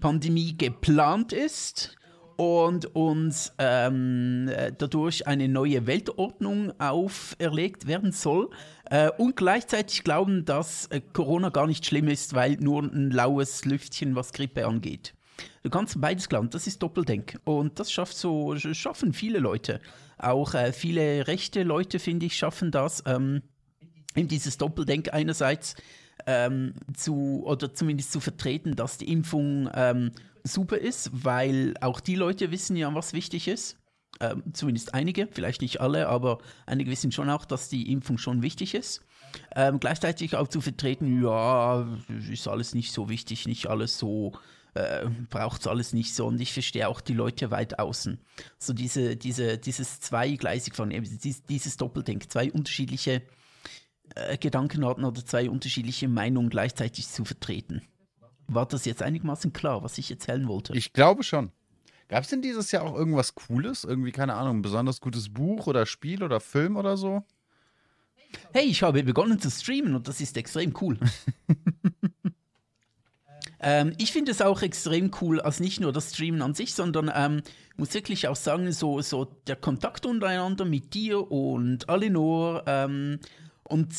Pandemie geplant ist und uns ähm, dadurch eine neue Weltordnung auferlegt werden soll äh, und gleichzeitig glauben, dass äh, Corona gar nicht schlimm ist, weil nur ein laues Lüftchen, was Grippe angeht. Du kannst beides glauben, das ist Doppeldenk. Und das schafft so, schaffen viele Leute. Auch äh, viele rechte Leute, finde ich, schaffen das. Ähm, eben dieses Doppeldenk einerseits ähm, zu, oder zumindest zu vertreten, dass die Impfung ähm, super ist, weil auch die Leute wissen ja, was wichtig ist. Ähm, zumindest einige, vielleicht nicht alle, aber einige wissen schon auch, dass die Impfung schon wichtig ist. Ähm, gleichzeitig auch zu vertreten, ja, ist alles nicht so wichtig, nicht alles so äh, braucht es alles nicht so. Und ich verstehe auch die Leute weit außen. So diese, diese, dieses zweigleisig von, dieses, dieses Doppeldenk, zwei unterschiedliche äh, Gedankenarten oder zwei unterschiedliche Meinungen gleichzeitig zu vertreten. War das jetzt einigermaßen klar, was ich erzählen wollte? Ich glaube schon. Gab es denn dieses Jahr auch irgendwas Cooles? Irgendwie, keine Ahnung, ein besonders gutes Buch oder Spiel oder Film oder so? Hey, ich habe begonnen zu streamen und das ist extrem cool. Ähm, ich finde es auch extrem cool, also nicht nur das Streamen an sich, sondern ähm, muss wirklich auch sagen, so, so der Kontakt untereinander mit dir und Alinor ähm, und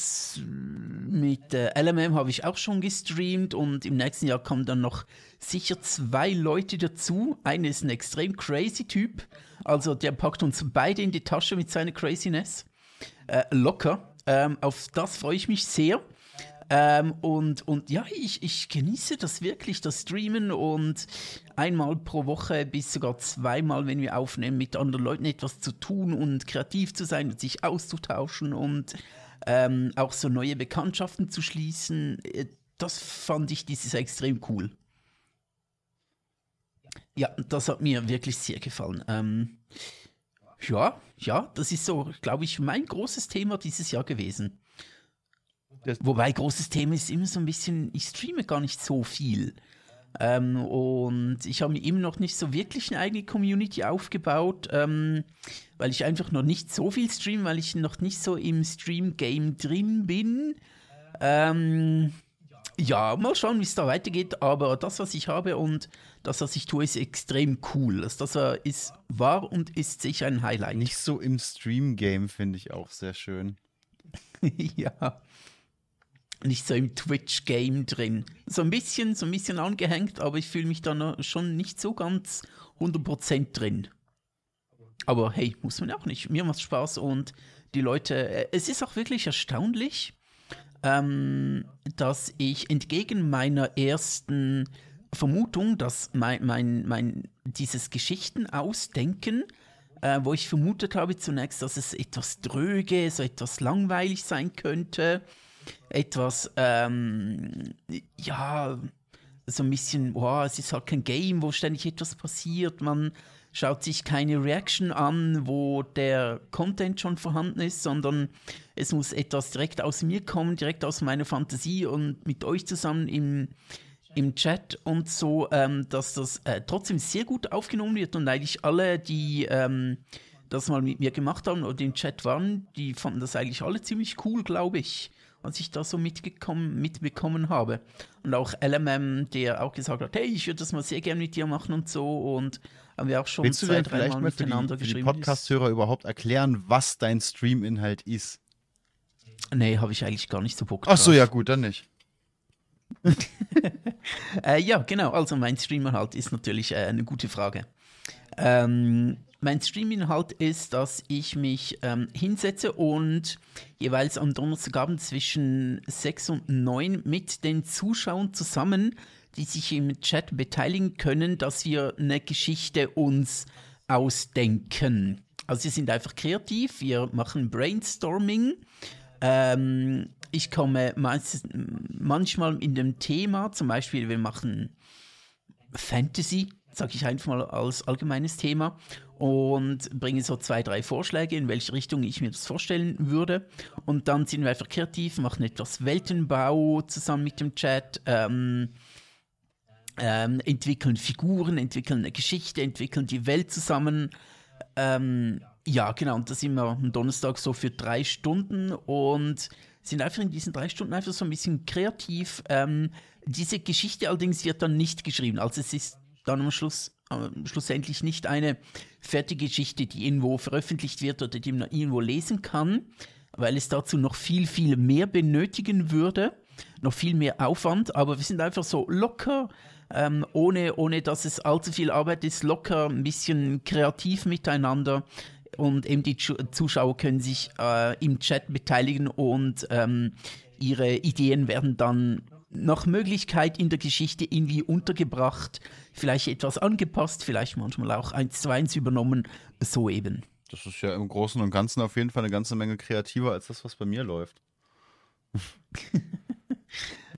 mit äh, LMM habe ich auch schon gestreamt und im nächsten Jahr kommen dann noch sicher zwei Leute dazu. Einer ist ein extrem crazy Typ, also der packt uns beide in die Tasche mit seiner Craziness. Äh, locker. Ähm, auf das freue ich mich sehr. Ähm, und, und ja, ich, ich genieße das wirklich, das Streamen und einmal pro Woche bis sogar zweimal, wenn wir aufnehmen, mit anderen Leuten etwas zu tun und kreativ zu sein und sich auszutauschen und ähm, auch so neue Bekanntschaften zu schließen. Äh, das fand ich dieses extrem cool. Ja, das hat mir wirklich sehr gefallen. Ähm, ja, ja, das ist so, glaube ich, mein großes Thema dieses Jahr gewesen. Das Wobei großes Thema ist immer so ein bisschen, ich streame gar nicht so viel. Ähm, und ich habe mir immer noch nicht so wirklich eine eigene Community aufgebaut, ähm, weil ich einfach noch nicht so viel streame, weil ich noch nicht so im Stream-Game drin bin. Ähm, ja, mal schauen, wie es da weitergeht, aber das, was ich habe und das, was ich tue, ist extrem cool. Das, das ist wahr und ist sicher ein Highlight. Nicht so im Stream-Game finde ich auch sehr schön. ja nicht so im Twitch-Game drin. So ein bisschen, so ein bisschen angehängt, aber ich fühle mich da schon nicht so ganz 100% drin. Aber hey, muss man auch nicht. Mir macht Spaß und die Leute, äh, es ist auch wirklich erstaunlich, ähm, dass ich entgegen meiner ersten Vermutung, dass mein, mein, mein dieses Geschichten ausdenken, äh, wo ich vermutet habe zunächst, dass es etwas dröge, so etwas langweilig sein könnte, etwas, ähm, ja, so ein bisschen, wow, es ist halt kein Game, wo ständig etwas passiert. Man schaut sich keine Reaction an, wo der Content schon vorhanden ist, sondern es muss etwas direkt aus mir kommen, direkt aus meiner Fantasie und mit euch zusammen im, im Chat und so, ähm, dass das äh, trotzdem sehr gut aufgenommen wird und eigentlich alle, die ähm, das mal mit mir gemacht haben oder im Chat waren, die fanden das eigentlich alle ziemlich cool, glaube ich was ich da so mitgekommen, mitbekommen habe. Und auch LMM, der auch gesagt hat, hey, ich würde das mal sehr gerne mit dir machen und so. Und haben wir auch schon Willst zwei, drei Mal miteinander für die, geschrieben. Für die Podcast-Hörer überhaupt erklären, was dein Stream-Inhalt ist? Nee, habe ich eigentlich gar nicht so Bock drauf. Ach so, ja gut, dann nicht. äh, ja, genau. Also mein Stream-Inhalt ist natürlich äh, eine gute Frage. Ähm, mein Streaminhalt ist, dass ich mich ähm, hinsetze und jeweils am Donnerstagabend zwischen 6 und 9 mit den Zuschauern zusammen, die sich im Chat beteiligen können, dass wir eine Geschichte uns ausdenken. Also wir sind einfach kreativ, wir machen Brainstorming. Ähm, ich komme meistens, manchmal in dem Thema, zum Beispiel wir machen Fantasy, sage ich einfach mal als allgemeines Thema und bringe so zwei, drei Vorschläge, in welche Richtung ich mir das vorstellen würde. Und dann sind wir einfach kreativ, machen etwas Weltenbau zusammen mit dem Chat, ähm, ähm, entwickeln Figuren, entwickeln eine Geschichte, entwickeln die Welt zusammen. Ähm, ja, genau, und das sind wir am Donnerstag so für drei Stunden und sind einfach in diesen drei Stunden einfach so ein bisschen kreativ. Ähm, diese Geschichte allerdings wird dann nicht geschrieben. Also es ist dann am Schluss schlussendlich nicht eine fertige Geschichte, die irgendwo veröffentlicht wird oder die man irgendwo lesen kann, weil es dazu noch viel, viel mehr benötigen würde, noch viel mehr Aufwand, aber wir sind einfach so locker, ähm, ohne, ohne dass es allzu viel Arbeit ist, locker, ein bisschen kreativ miteinander. Und eben die Zuschauer können sich äh, im Chat beteiligen und ähm, ihre Ideen werden dann nach Möglichkeit in der Geschichte irgendwie untergebracht, vielleicht etwas angepasst, vielleicht manchmal auch eins zu eins übernommen, so eben. Das ist ja im Großen und Ganzen auf jeden Fall eine ganze Menge kreativer als das, was bei mir läuft.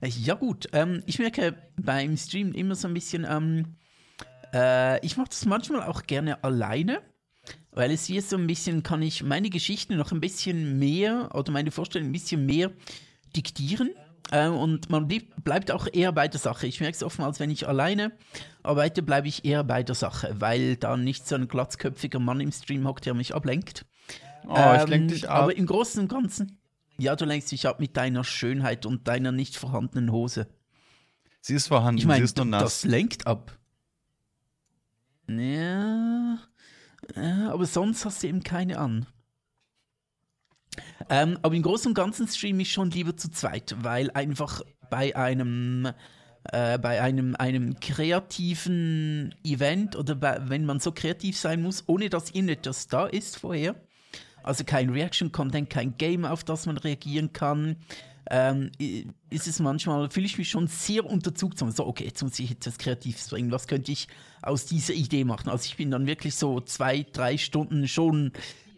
ja gut, ähm, ich merke beim Stream immer so ein bisschen, ähm, äh, ich mache das manchmal auch gerne alleine, weil es hier so ein bisschen, kann ich meine Geschichten noch ein bisschen mehr oder meine Vorstellung ein bisschen mehr diktieren äh, und man blieb, bleibt auch eher bei der Sache. Ich merke es oftmals, wenn ich alleine arbeite, bleibe ich eher bei der Sache, weil da nicht so ein glatzköpfiger Mann im Stream hockt, der mich ablenkt. Oh, ähm, ich lenke dich ab. Aber im Großen und Ganzen, ja, du lenkst dich ab mit deiner Schönheit und deiner nicht vorhandenen Hose. Sie ist vorhanden, Ich meine, sie ist nur nass. das lenkt ab. Ja, ja, aber sonst hast du eben keine an. Ähm, aber im Großen und Ganzen streame ich schon lieber zu zweit, weil einfach bei einem äh, bei einem, einem kreativen Event oder bei, wenn man so kreativ sein muss, ohne dass irgendetwas da ist vorher, also kein Reaction-Content, kein Game, auf das man reagieren kann, ähm, ist es manchmal, fühle ich mich schon sehr unter Zugzwang. So, okay, jetzt muss ich etwas Kreatives bringen. Was könnte ich aus dieser Idee machen? Also ich bin dann wirklich so zwei, drei Stunden schon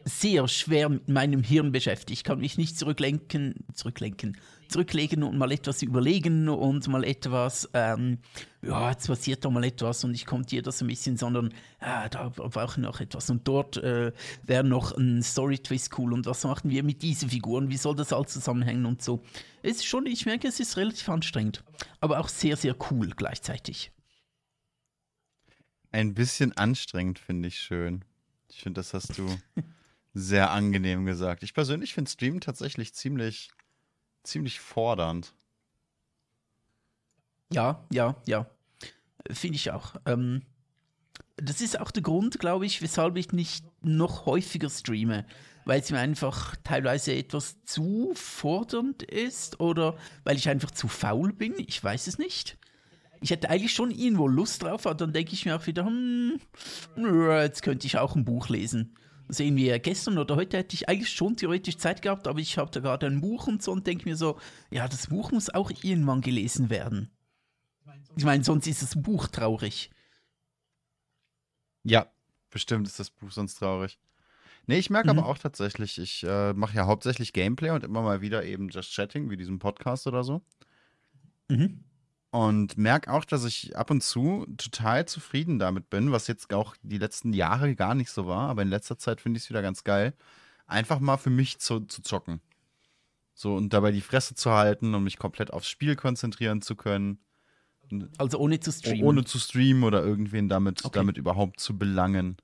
sehr schwer mit meinem Hirn beschäftigt. Ich kann mich nicht zurücklenken, zurücklenken, zurücklegen und mal etwas überlegen und mal etwas, ähm, ja, jetzt passiert da mal etwas und ich kommentiere das ein bisschen, sondern ja, da brauche ich noch etwas und dort äh, wäre noch ein Story-Twist cool und was machen wir mit diesen Figuren, wie soll das alles zusammenhängen und so. Es ist schon, ich merke, es ist relativ anstrengend, aber auch sehr, sehr cool gleichzeitig. Ein bisschen anstrengend finde ich schön. Ich finde, das hast du sehr angenehm gesagt. Ich persönlich finde Streamen tatsächlich ziemlich, ziemlich fordernd. Ja, ja, ja. Finde ich auch. Ähm, das ist auch der Grund, glaube ich, weshalb ich nicht noch häufiger streame. Weil es mir einfach teilweise etwas zu fordernd ist oder weil ich einfach zu faul bin. Ich weiß es nicht. Ich hätte eigentlich schon irgendwo Lust drauf, aber dann denke ich mir auch wieder, hm, jetzt könnte ich auch ein Buch lesen sehen wir gestern oder heute hätte ich eigentlich schon theoretisch Zeit gehabt, aber ich habe da gerade ein Buch und so und denke mir so, ja, das Buch muss auch irgendwann gelesen werden. Ich meine, sonst ist das Buch traurig. Ja, bestimmt ist das Buch sonst traurig. Nee, ich merke mhm. aber auch tatsächlich, ich äh, mache ja hauptsächlich Gameplay und immer mal wieder eben Just Chatting, wie diesem Podcast oder so. Mhm. Und merke auch, dass ich ab und zu total zufrieden damit bin, was jetzt auch die letzten Jahre gar nicht so war, aber in letzter Zeit finde ich es wieder ganz geil, einfach mal für mich zu, zu zocken. So und dabei die Fresse zu halten und mich komplett aufs Spiel konzentrieren zu können. Also ohne zu streamen. Ohne zu streamen oder irgendwen damit, okay. damit überhaupt zu belangen.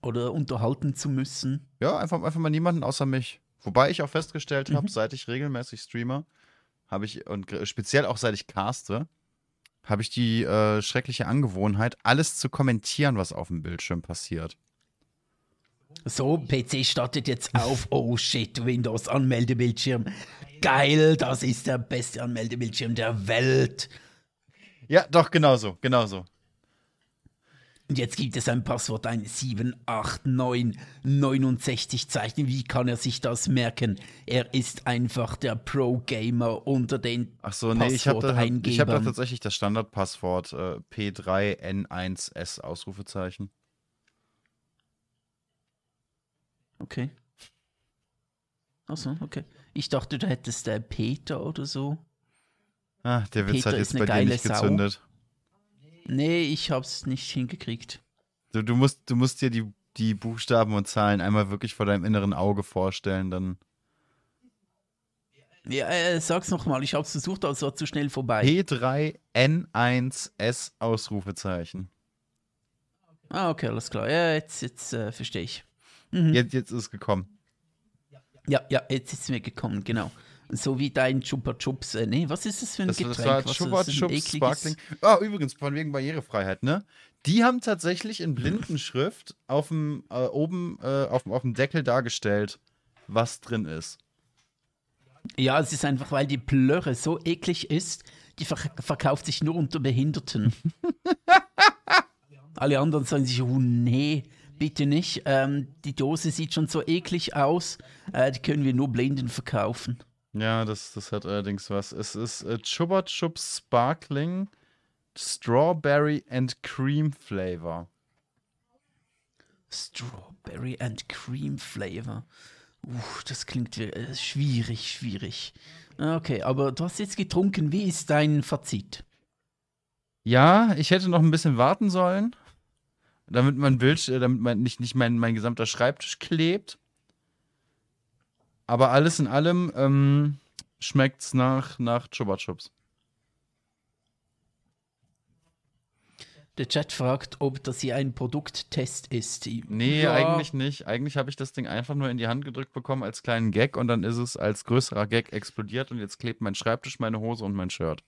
Oder unterhalten zu müssen. Ja, einfach, einfach mal niemanden außer mich. Wobei ich auch festgestellt mhm. habe, seit ich regelmäßig streame, habe ich, und speziell auch seit ich caste, habe ich die äh, schreckliche Angewohnheit, alles zu kommentieren, was auf dem Bildschirm passiert. So, PC startet jetzt auf. Oh shit, Windows Anmeldebildschirm. Geil, das ist der beste Anmeldebildschirm der Welt. Ja, doch, genauso, genauso. Und jetzt gibt es ein Passwort, ein 78969 Zeichen. Wie kann er sich das merken? Er ist einfach der Pro-Gamer unter den Ach so, nee, ich habe da, hab da tatsächlich das Standardpasswort äh, P3N1S Ausrufezeichen. Okay. Achso, okay. Ich dachte, du hättest äh, Peter oder so. Ah, der Witz Peter hat jetzt bei dir nicht gezündet. Nee, ich hab's nicht hingekriegt. Du, du, musst, du musst dir die, die Buchstaben und Zahlen einmal wirklich vor deinem inneren Auge vorstellen, dann. Ja, äh, sag's nochmal, ich hab's versucht, aber es war zu schnell vorbei. P3N1S Ausrufezeichen. Ah, okay, alles klar. Ja, jetzt, jetzt äh, verstehe ich. Mhm. Jetzt, jetzt ist es gekommen. Ja, ja, jetzt ist es mir gekommen, genau. So wie dein Chupa Chups. Äh, nee, was ist das für ein das, Getränk? Das war Chupa Chups Sparkling. Ah, oh, übrigens, von wegen Barrierefreiheit, ne? Die haben tatsächlich in Blindenschrift auf dem, äh, oben äh, auf, auf dem Deckel dargestellt, was drin ist. Ja, es ist einfach, weil die Plörre so eklig ist, die ver verkauft sich nur unter Behinderten. Alle anderen sagen sich, oh nee, bitte nicht. Ähm, die Dose sieht schon so eklig aus, äh, die können wir nur Blinden verkaufen. Ja, das, das hat allerdings was. Es ist äh, Chupa Chups Sparkling Strawberry and Cream Flavor. Strawberry and Cream Flavor. Uh, das klingt äh, schwierig, schwierig. Okay, aber du hast jetzt getrunken. Wie ist dein Fazit? Ja, ich hätte noch ein bisschen warten sollen, damit mein Bild, äh, damit mein, nicht, nicht mein, mein gesamter Schreibtisch klebt. Aber alles in allem ähm, schmeckt's nach, nach Chupa Chups. Der Chat fragt, ob das hier ein Produkttest ist. Nee, ja. eigentlich nicht. Eigentlich habe ich das Ding einfach nur in die Hand gedrückt bekommen als kleinen Gag und dann ist es als größerer Gag explodiert und jetzt klebt mein Schreibtisch, meine Hose und mein Shirt.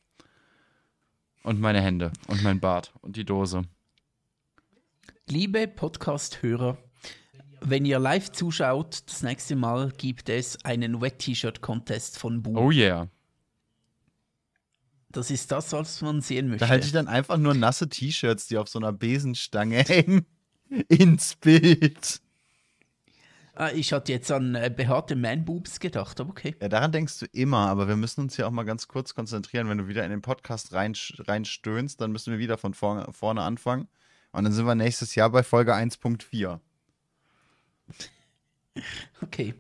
Und meine Hände und mein Bart und die Dose. Liebe Podcast-Hörer, wenn ihr live zuschaut, das nächste Mal gibt es einen Wet-T-Shirt-Contest von Bu. Oh yeah. Das ist das, was man sehen möchte. Da halte ich dann einfach nur nasse T-Shirts, die auf so einer Besenstange hängen, ins Bild. Ah, ich hatte jetzt an äh, behaarte Man-Boobs gedacht, aber okay. Ja, daran denkst du immer, aber wir müssen uns hier auch mal ganz kurz konzentrieren. Wenn du wieder in den Podcast rein, reinstöhnst, dann müssen wir wieder von vorne, vorne anfangen. Und dann sind wir nächstes Jahr bei Folge 1.4. Okay.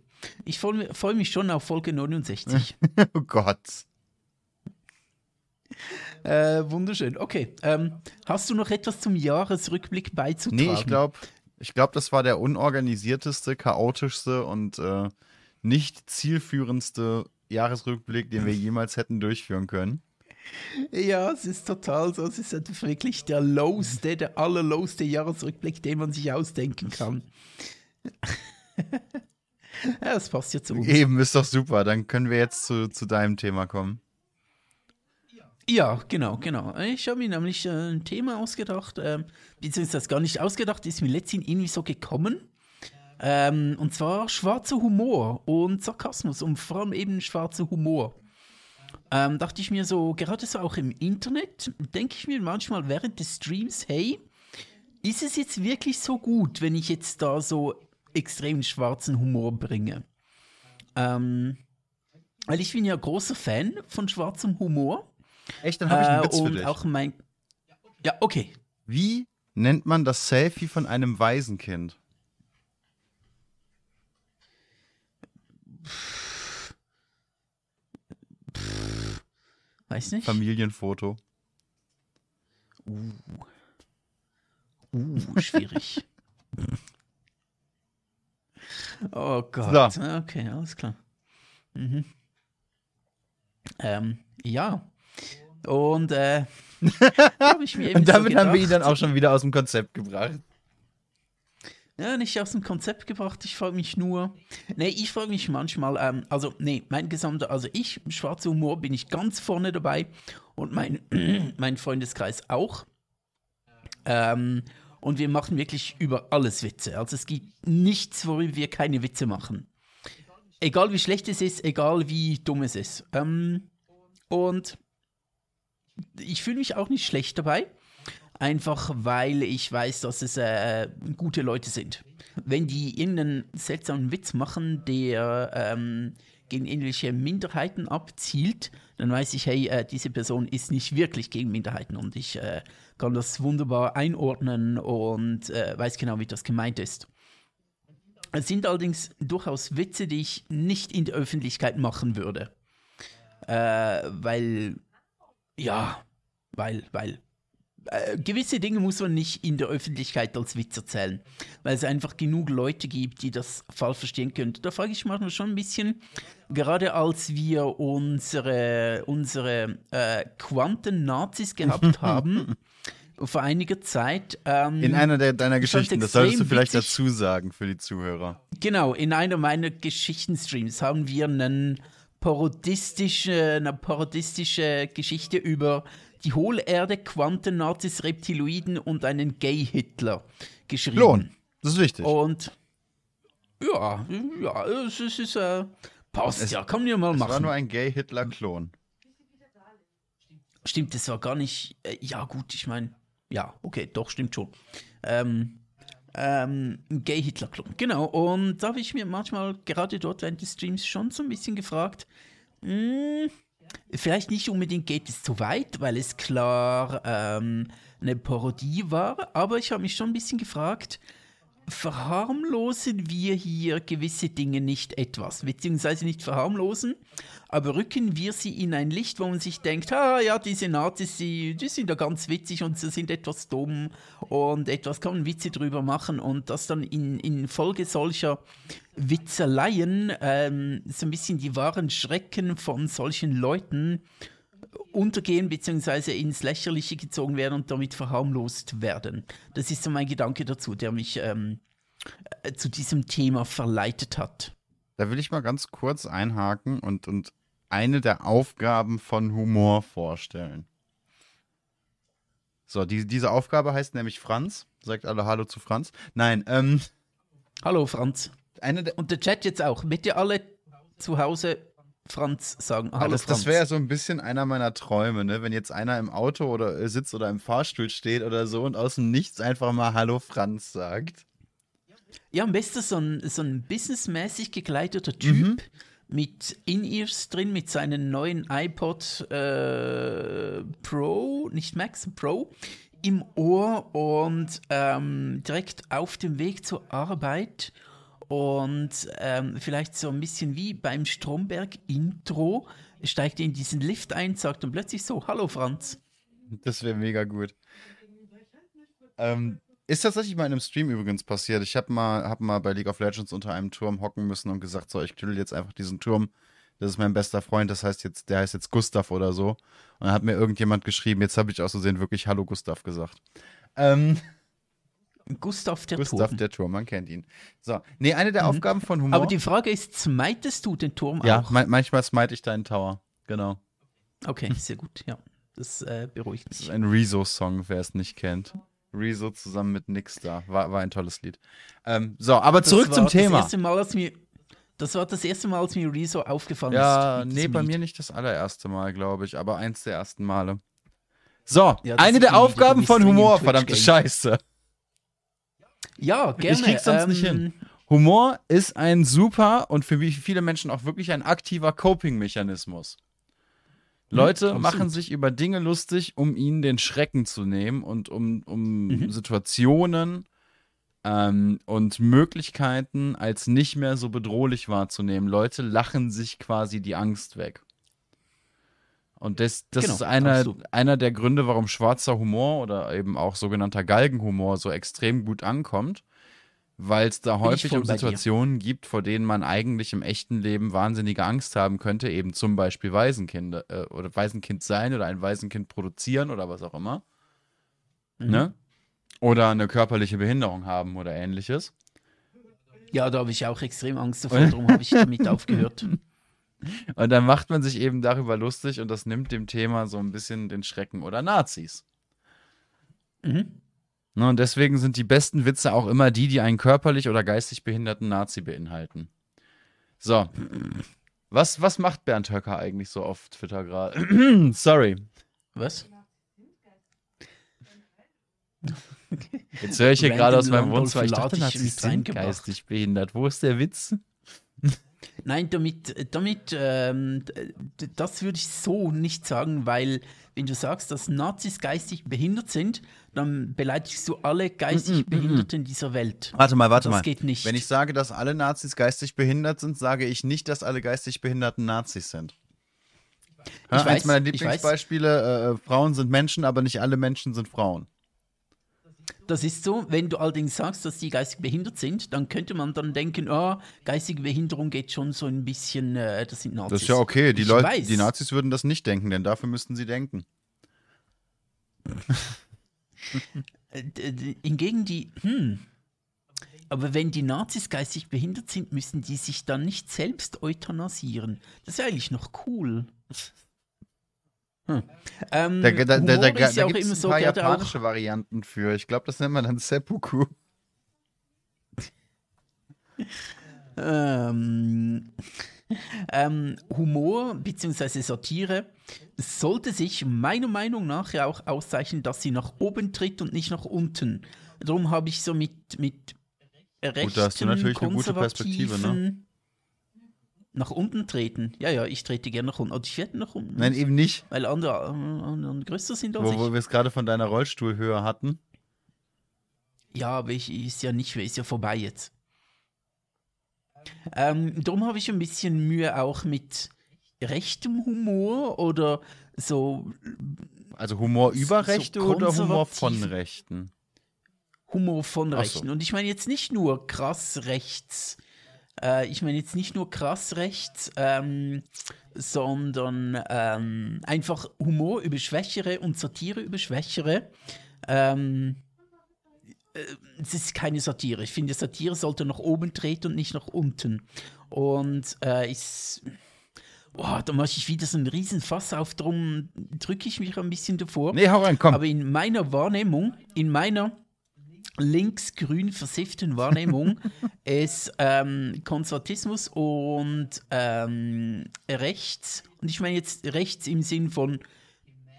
Ich freue freu mich schon auf Folge 69. oh Gott. Äh, wunderschön. Okay. Ähm, hast du noch etwas zum Jahresrückblick beizutragen? Nee, ich glaube, ich glaub, das war der unorganisierteste, chaotischste und äh, nicht zielführendste Jahresrückblick, den wir jemals hätten durchführen können. Ja, es ist total so. Es ist wirklich der lowste, der allerlowste Jahresrückblick, den man sich ausdenken kann. ja, das passt ja zu uns. Eben, ist doch super. Dann können wir jetzt zu, zu deinem Thema kommen. Ja, genau, genau. Ich habe mir nämlich äh, ein Thema ausgedacht, äh, beziehungsweise gar nicht ausgedacht, ist mir letztens irgendwie so gekommen. Ähm, und zwar schwarzer Humor und Sarkasmus und vor allem eben schwarzer Humor. Ähm, dachte ich mir so, gerade so auch im Internet, denke ich mir manchmal während des Streams, hey, ist es jetzt wirklich so gut, wenn ich jetzt da so extrem schwarzen Humor bringe? Ähm, weil ich bin ja großer Fan von schwarzem Humor. Echt, dann habe ich einen Witz äh, und für dich. auch mein. Ja, okay. Wie nennt man das Selfie von einem Waisenkind? Weiß nicht. Familienfoto. Uh. Uh, schwierig. oh Gott. So. Okay, alles klar. Mhm. Ähm, ja. Und äh, hab ich mir eben Und damit so haben wir ihn dann auch schon wieder aus dem Konzept gebracht. Ja, nicht aus dem Konzept gebracht. Ich frage mich nur. Nee, ich frage mich manchmal, ähm, also, nee, mein gesamter, also ich, schwarzer Humor, bin ich ganz vorne dabei und mein, mein Freundeskreis auch. Ähm, und wir machen wirklich über alles Witze. Also es gibt nichts, worüber wir keine Witze machen. Egal wie schlecht es ist, egal wie dumm es ist. Ähm, und ich fühle mich auch nicht schlecht dabei. Einfach weil ich weiß, dass es äh, gute Leute sind. Wenn die irgendeinen seltsamen Witz machen, der ähm, gegen irgendwelche Minderheiten abzielt, dann weiß ich, hey, äh, diese Person ist nicht wirklich gegen Minderheiten und ich äh, kann das wunderbar einordnen und äh, weiß genau, wie das gemeint ist. Es sind allerdings durchaus Witze, die ich nicht in der Öffentlichkeit machen würde. Äh, weil, ja, weil, weil, äh, gewisse Dinge muss man nicht in der Öffentlichkeit als Witz erzählen, weil es einfach genug Leute gibt, die das falsch verstehen können. Da frage ich manchmal schon ein bisschen, gerade als wir unsere, unsere äh, Quanten-Nazis gehabt haben, vor einiger Zeit. Ähm, In einer der, deiner Geschichten, das solltest du vielleicht witzig. dazu sagen für die Zuhörer. Genau, in einer meiner Geschichtenstreams haben wir einen parodistische, eine parodistische Geschichte über die Hohlerde, Quantennazis, Reptiloiden und einen Gay-Hitler geschrieben. Klon, das ist wichtig. Und ja, ja, es ist, es äh, passt Es- ja, kann man ja mal es war machen. nur ein Gay-Hitler-Klon. Stimmt, das war gar nicht. Äh, ja, gut, ich meine. Ja, okay, doch, stimmt schon. Ähm, ähm, ein Gay-Hitler-Klon. Genau, und da habe ich mir manchmal gerade dort während des Streams schon so ein bisschen gefragt, mh, vielleicht nicht unbedingt geht es zu weit, weil es klar ähm, eine Parodie war, aber ich habe mich schon ein bisschen gefragt, verharmlosen wir hier gewisse Dinge nicht etwas, beziehungsweise nicht verharmlosen, aber rücken wir sie in ein Licht, wo man sich denkt, ah ja, diese Nazis, die, sind ja ganz witzig und sie sind etwas dumm und etwas kann man Witze drüber machen und das dann in, in Folge solcher Witzeleien ähm, so ein bisschen die wahren Schrecken von solchen Leuten untergehen beziehungsweise ins Lächerliche gezogen werden und damit verharmlost werden. Das ist so mein Gedanke dazu, der mich ähm, äh, zu diesem Thema verleitet hat. Da will ich mal ganz kurz einhaken und, und eine der Aufgaben von Humor vorstellen. So, die, diese Aufgabe heißt nämlich Franz. Sagt alle Hallo zu Franz. Nein, ähm. Hallo Franz. Eine der, Und der Chat jetzt auch. Bitte alle zu Hause Franz sagen. Hallo das Franz. das wäre ja so ein bisschen einer meiner Träume, ne? Wenn jetzt einer im Auto oder äh, sitzt oder im Fahrstuhl steht oder so und aus dem Nichts einfach mal Hallo Franz sagt. Ja, am besten so ein, so ein businessmäßig gekleideter Typ Mhm. mit In-Ears drin, mit seinem neuen iPod äh, Pro, nicht Max, Pro, im Ohr und ähm, direkt auf dem Weg zur Arbeit. Und ähm, vielleicht so ein bisschen wie beim Stromberg-Intro, steigt in diesen Lift ein, sagt dann plötzlich so: Hallo Franz. Das wäre mega gut. Ähm, ist tatsächlich mal in einem Stream übrigens passiert. Ich habe mal, hab mal bei League of Legends unter einem Turm hocken müssen und gesagt, so, ich knüll jetzt einfach diesen Turm. Das ist mein bester Freund, das heißt jetzt, der heißt jetzt Gustav oder so. Und dann hat mir irgendjemand geschrieben, jetzt habe ich aus Versehen wirklich Hallo Gustav gesagt. Ähm, Gustav der Gustav Turm. der Turm, man kennt ihn. So, nee, eine der Aufgaben von Humor. Aber die Frage ist: Smitest du den Turm ja, auch? ma manchmal smite ich deinen Tower. Genau. Okay, sehr gut, ja. Das äh, beruhigt Das ist mich. ein Rezo-Song, wer es nicht kennt. Rezo zusammen mit Nix da. War, war ein tolles Lied. Ähm, so, aber Das zurück zum das Thema. Erste Mal, als mir, das war das erste Mal, als mir Rezo aufgefallen Ja, ist. mit nee, bei Lied. mir nicht das allererste Mal, glaube ich, aber eins der ersten Male. So, Ja, das eine der Aufgaben von Humor, verdammte. Scheiße. Ja, gerne. Ich krieg's sonst nicht ähm, hin. Humor ist ein super und für viele Menschen auch wirklich ein aktiver Coping-Mechanismus. Leute absolut. machen sich über Dinge lustig, um ihnen den Schrecken zu nehmen und um, um Mhm. Situationen ähm, und Möglichkeiten als nicht mehr so bedrohlich wahrzunehmen. Leute lachen sich quasi die Angst weg. Und das, das Genau, ist einer, einer der Gründe, warum schwarzer Humor oder eben auch sogenannter Galgenhumor so extrem gut ankommt, weil es da Bin häufig um dir. Situationen gibt, vor denen man eigentlich im echten Leben wahnsinnige Angst haben könnte, eben zum Beispiel Waisenkinder äh, oder Waisenkind sein oder ein Waisenkind produzieren oder was auch immer. Mhm. Ne? Oder eine körperliche Behinderung haben oder ähnliches. Ja, da habe ich auch extrem Angst davor, darum habe ich damit aufgehört. Und dann macht man sich eben darüber lustig und das nimmt dem Thema so ein bisschen den Schrecken oder Nazis. Mhm. Ne, und deswegen sind die besten Witze auch immer die, die einen körperlich oder geistig behinderten Nazi beinhalten. So. Was, was macht Bernd Höcker eigentlich so auf Twitter gerade? Sorry. Was? Jetzt höre ich hier gerade aus meinem Wohnzimmer. Ich dachte, Nazis sind geistig behindert. Wo ist der Witz? Nein, damit, damit ähm, das würde ich so nicht sagen, weil wenn du sagst, dass Nazis geistig behindert sind, dann beleidigst du alle geistig Behinderten dieser Welt. Warte mal, warte Das mal. geht nicht. Wenn ich sage, dass alle Nazis geistig behindert sind, sage ich nicht, dass alle geistig behinderten Nazis sind. Ich eins weiß, meiner ich weiß. Lieblingsbeispiele, äh, Frauen sind Menschen, aber nicht alle Menschen sind Frauen. Das ist so, wenn du allerdings sagst, dass die geistig behindert sind, dann könnte man dann denken, ah, geistige Behinderung geht schon so ein bisschen, äh, das sind Nazis. Das ist ja okay. Die, Leute, die Nazis würden das nicht denken, denn dafür müssten sie denken. Äh, Hingegen die, hm, aber wenn die Nazis geistig behindert sind, müssen die sich dann nicht selbst euthanasieren. Das wäre eigentlich noch cool. Hm. Ähm, Da, da, da, da, da, ja auch gibt es so, paar japanische Varianten für. Ich glaube, das nennt man dann Seppuku. ähm, ähm, Humor bzw. Satire sollte sich meiner Meinung nach ja auch auszeichnen, dass sie nach oben tritt und nicht nach unten. Darum habe ich so mit, mit rechten, da hast du natürlich eine gute Perspektive, ne? Nach unten treten. Ja, ja, ich trete gerne nach unten. Oder ich werde nach unten. Nein, eben nicht. Weil andere, äh, andere größer sind als Wo, ich. wo wir es gerade von deiner Rollstuhlhöhe hatten. Ja, aber ich ist ja nicht mehr, ist ja vorbei jetzt. Ähm, darum habe ich ein bisschen Mühe auch mit rechtem Humor oder so Also Humor über So Rechte oder Humor von. Rechten? Humor von Ach so. Rechten. Und ich meine jetzt nicht nur krass rechts, äh, ich meine jetzt nicht nur krass rechts, ähm, sondern ähm, einfach Humor über Schwächere und Satire über Schwächere. Ähm, äh, es ist keine Satire. Ich finde, Satire sollte nach oben treten und nicht nach unten. Und äh, ich, boah, da mache ich wieder so einen riesen Fass auf, darum drücke ich mich ein bisschen davor. Nee, hau rein, komm. Aber in meiner Wahrnehmung, in meiner links-grün versifften Wahrnehmung ist ähm, Konservatismus und ähm, rechts, und ich meine jetzt rechts im Sinn von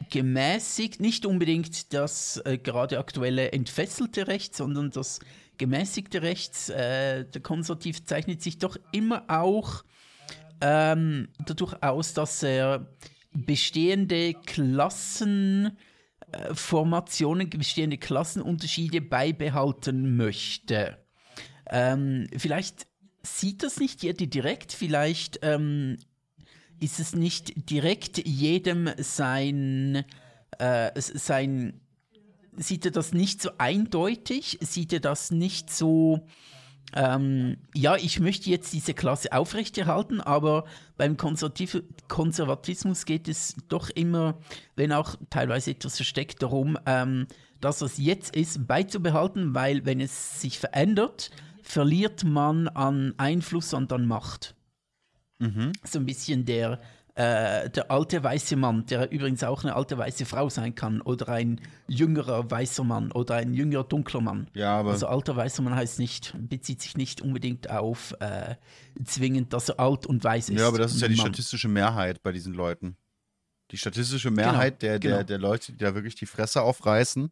gemäßigt, nicht unbedingt das äh, gerade aktuelle entfesselte Rechts, sondern das gemäßigte Rechts. Äh, der Konservativ zeichnet sich doch immer auch ähm, dadurch aus, dass er bestehende Klassenformationen, äh, bestehende Klassenunterschiede beibehalten möchte. Ähm, vielleicht sieht das nicht jeder direkt, vielleicht ähm, ist es nicht direkt jedem sein, äh, sein, sieht er das nicht so eindeutig, sieht er das nicht so, ähm, ja, ich möchte jetzt diese Klasse aufrechterhalten, aber beim Konservativ Konservatismus geht es doch immer, wenn auch teilweise etwas versteckt, darum, ähm, das, was jetzt ist, beizubehalten, weil wenn es sich verändert, verliert man an Einfluss und an Macht. Mhm. So ein bisschen der, äh, der alte weiße Mann, der übrigens auch eine alte weiße Frau sein kann, oder ein jüngerer weißer Mann oder ein jüngerer dunkler Mann. Ja, aber also alter weißer Mann heißt nicht, bezieht sich nicht unbedingt auf äh, zwingend, dass er alt und weiß ist. Ja, aber das ist ja die Mann. statistische Mehrheit bei diesen Leuten. Die statistische Mehrheit genau, der, der, genau. der Leute, die da wirklich die Fresse aufreißen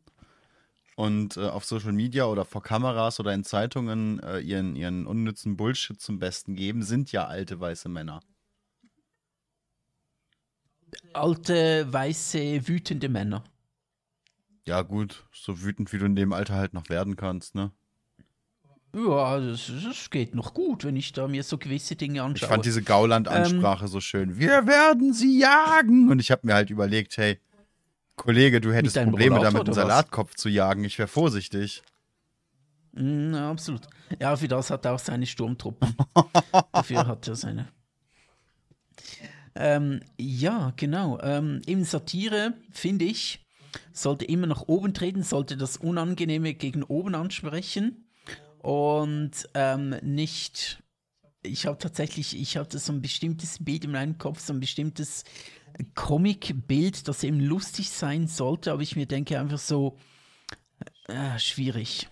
und äh, auf Social Media oder vor Kameras oder in Zeitungen äh, ihren, ihren unnützen Bullshit zum Besten geben, sind ja alte weiße Männer. Alte, weiße, wütende Männer. Ja, gut, so wütend wie du in dem Alter halt noch werden kannst, ne? Ja, das, das geht noch gut, wenn ich da mir so gewisse Dinge anschaue. Ich fand diese Gauland-Ansprache ähm, so schön. Wir werden sie jagen! Und ich habe mir halt überlegt, hey, Kollege, du hättest Probleme damit, einen Salatkopf zu jagen. Ich wäre vorsichtig. Mm, ja, absolut. Ja, für das hat er auch seine Sturmtruppen. Dafür hat er seine. Ähm, ja, genau. Ähm, eben Satire, finde ich, sollte immer nach oben treten, sollte das Unangenehme gegen oben ansprechen und ähm, nicht. Ich habe tatsächlich, ich hatte so ein bestimmtes Bild in meinem Kopf, so ein bestimmtes Comic-Bild, das eben lustig sein sollte, aber ich mir denke einfach so, äh, schwierig.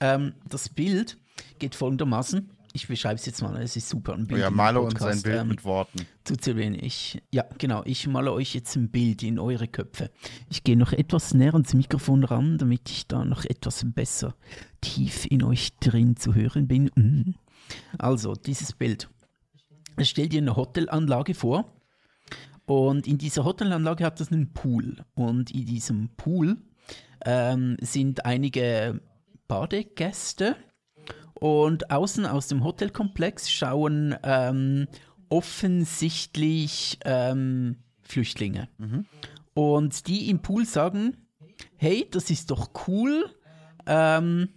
Ähm, das Bild geht folgendermaßen. Ich beschreibe es jetzt mal, es ist super. Ein Bild ja, male uns ein Bild ähm, mit Worten. Zu erwähnen. Ich, ja, genau. Ich male euch jetzt ein Bild in eure Köpfe. Ich gehe noch etwas näher ans Mikrofon ran, damit ich da noch etwas besser tief in euch drin zu hören bin. Mhm. Also, dieses Bild. Stellt dir eine Hotelanlage vor und in dieser Hotelanlage hat es einen Pool. Und in diesem Pool ähm, sind einige Badegäste. Und außen aus dem Hotelkomplex schauen ähm, offensichtlich ähm, Flüchtlinge. Mhm. Und die im Pool sagen, hey, das ist doch cool. Ähm,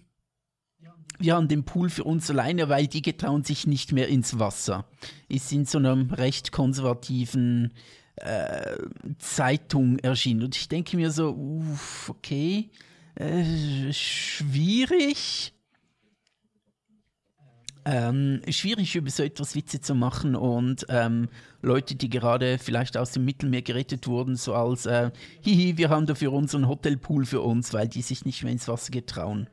wir haben den Pool für uns alleine, weil die getrauen sich nicht mehr ins Wasser. Ist in so einem recht konservativen äh, Zeitung erschienen. Und ich denke mir so, uff, okay, äh, schwierig. Ähm, schwierig über so etwas Witze zu machen und ähm, Leute, die gerade vielleicht aus dem Mittelmeer gerettet wurden, so als äh, hihi, wir haben dafür unseren Hotelpool für uns, weil die sich nicht mehr ins Wasser getrauen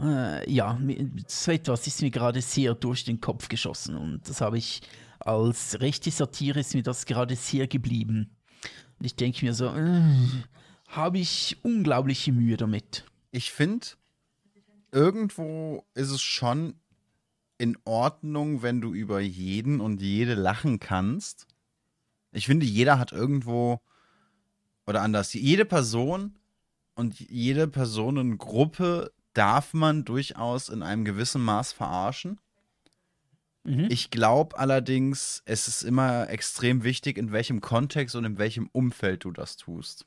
äh, ja, so etwas ist mir gerade sehr durch den Kopf geschossen und das habe ich als rechte Satire ist mir das gerade sehr geblieben. Und ich denke mir so, äh, habe ich unglaubliche Mühe damit. Ich finde, irgendwo ist es schon in Ordnung, wenn du über jeden und jede lachen kannst. Ich finde, jeder hat irgendwo, oder anders, jede Person und jede Personengruppe darf man durchaus in einem gewissen Maß verarschen. Mhm. Ich glaube allerdings, es ist immer extrem wichtig, in welchem Kontext und in welchem Umfeld du das tust.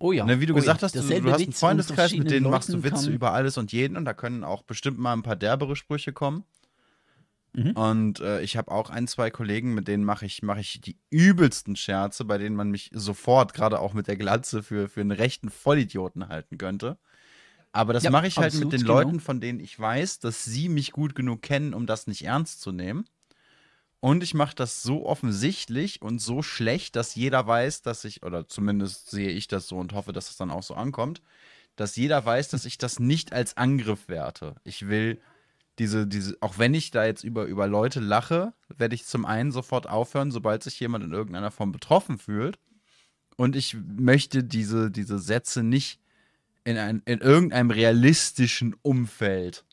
Oh ja. Ne, wie du oh gesagt ja. hast, du, du, hast einen Freundeskreis, mit denen machst du Witze über alles und jeden und da können auch bestimmt mal ein paar derbere Sprüche kommen. Mhm. Und äh, ich habe auch ein, zwei Kollegen, mit denen mache ich, mach ich die übelsten Scherze, bei denen man mich sofort, gerade auch mit der Glatze, für, für einen rechten Vollidioten halten könnte. Aber das ja, mache ich halt mit den genau. Leuten, von denen ich weiß, dass sie mich gut genug kennen, um das nicht ernst zu nehmen. Und ich mache das so offensichtlich und so schlecht, dass jeder weiß, dass ich, oder zumindest sehe ich das so und hoffe, dass es dann auch so ankommt, dass jeder weiß, dass ich das nicht als Angriff werte. Ich will diese, diese, auch wenn ich da jetzt über, über Leute lache, werde ich zum einen sofort aufhören, sobald sich jemand in irgendeiner Form betroffen fühlt. Und ich möchte diese, diese Sätze nicht in, ein, in irgendeinem realistischen Umfeld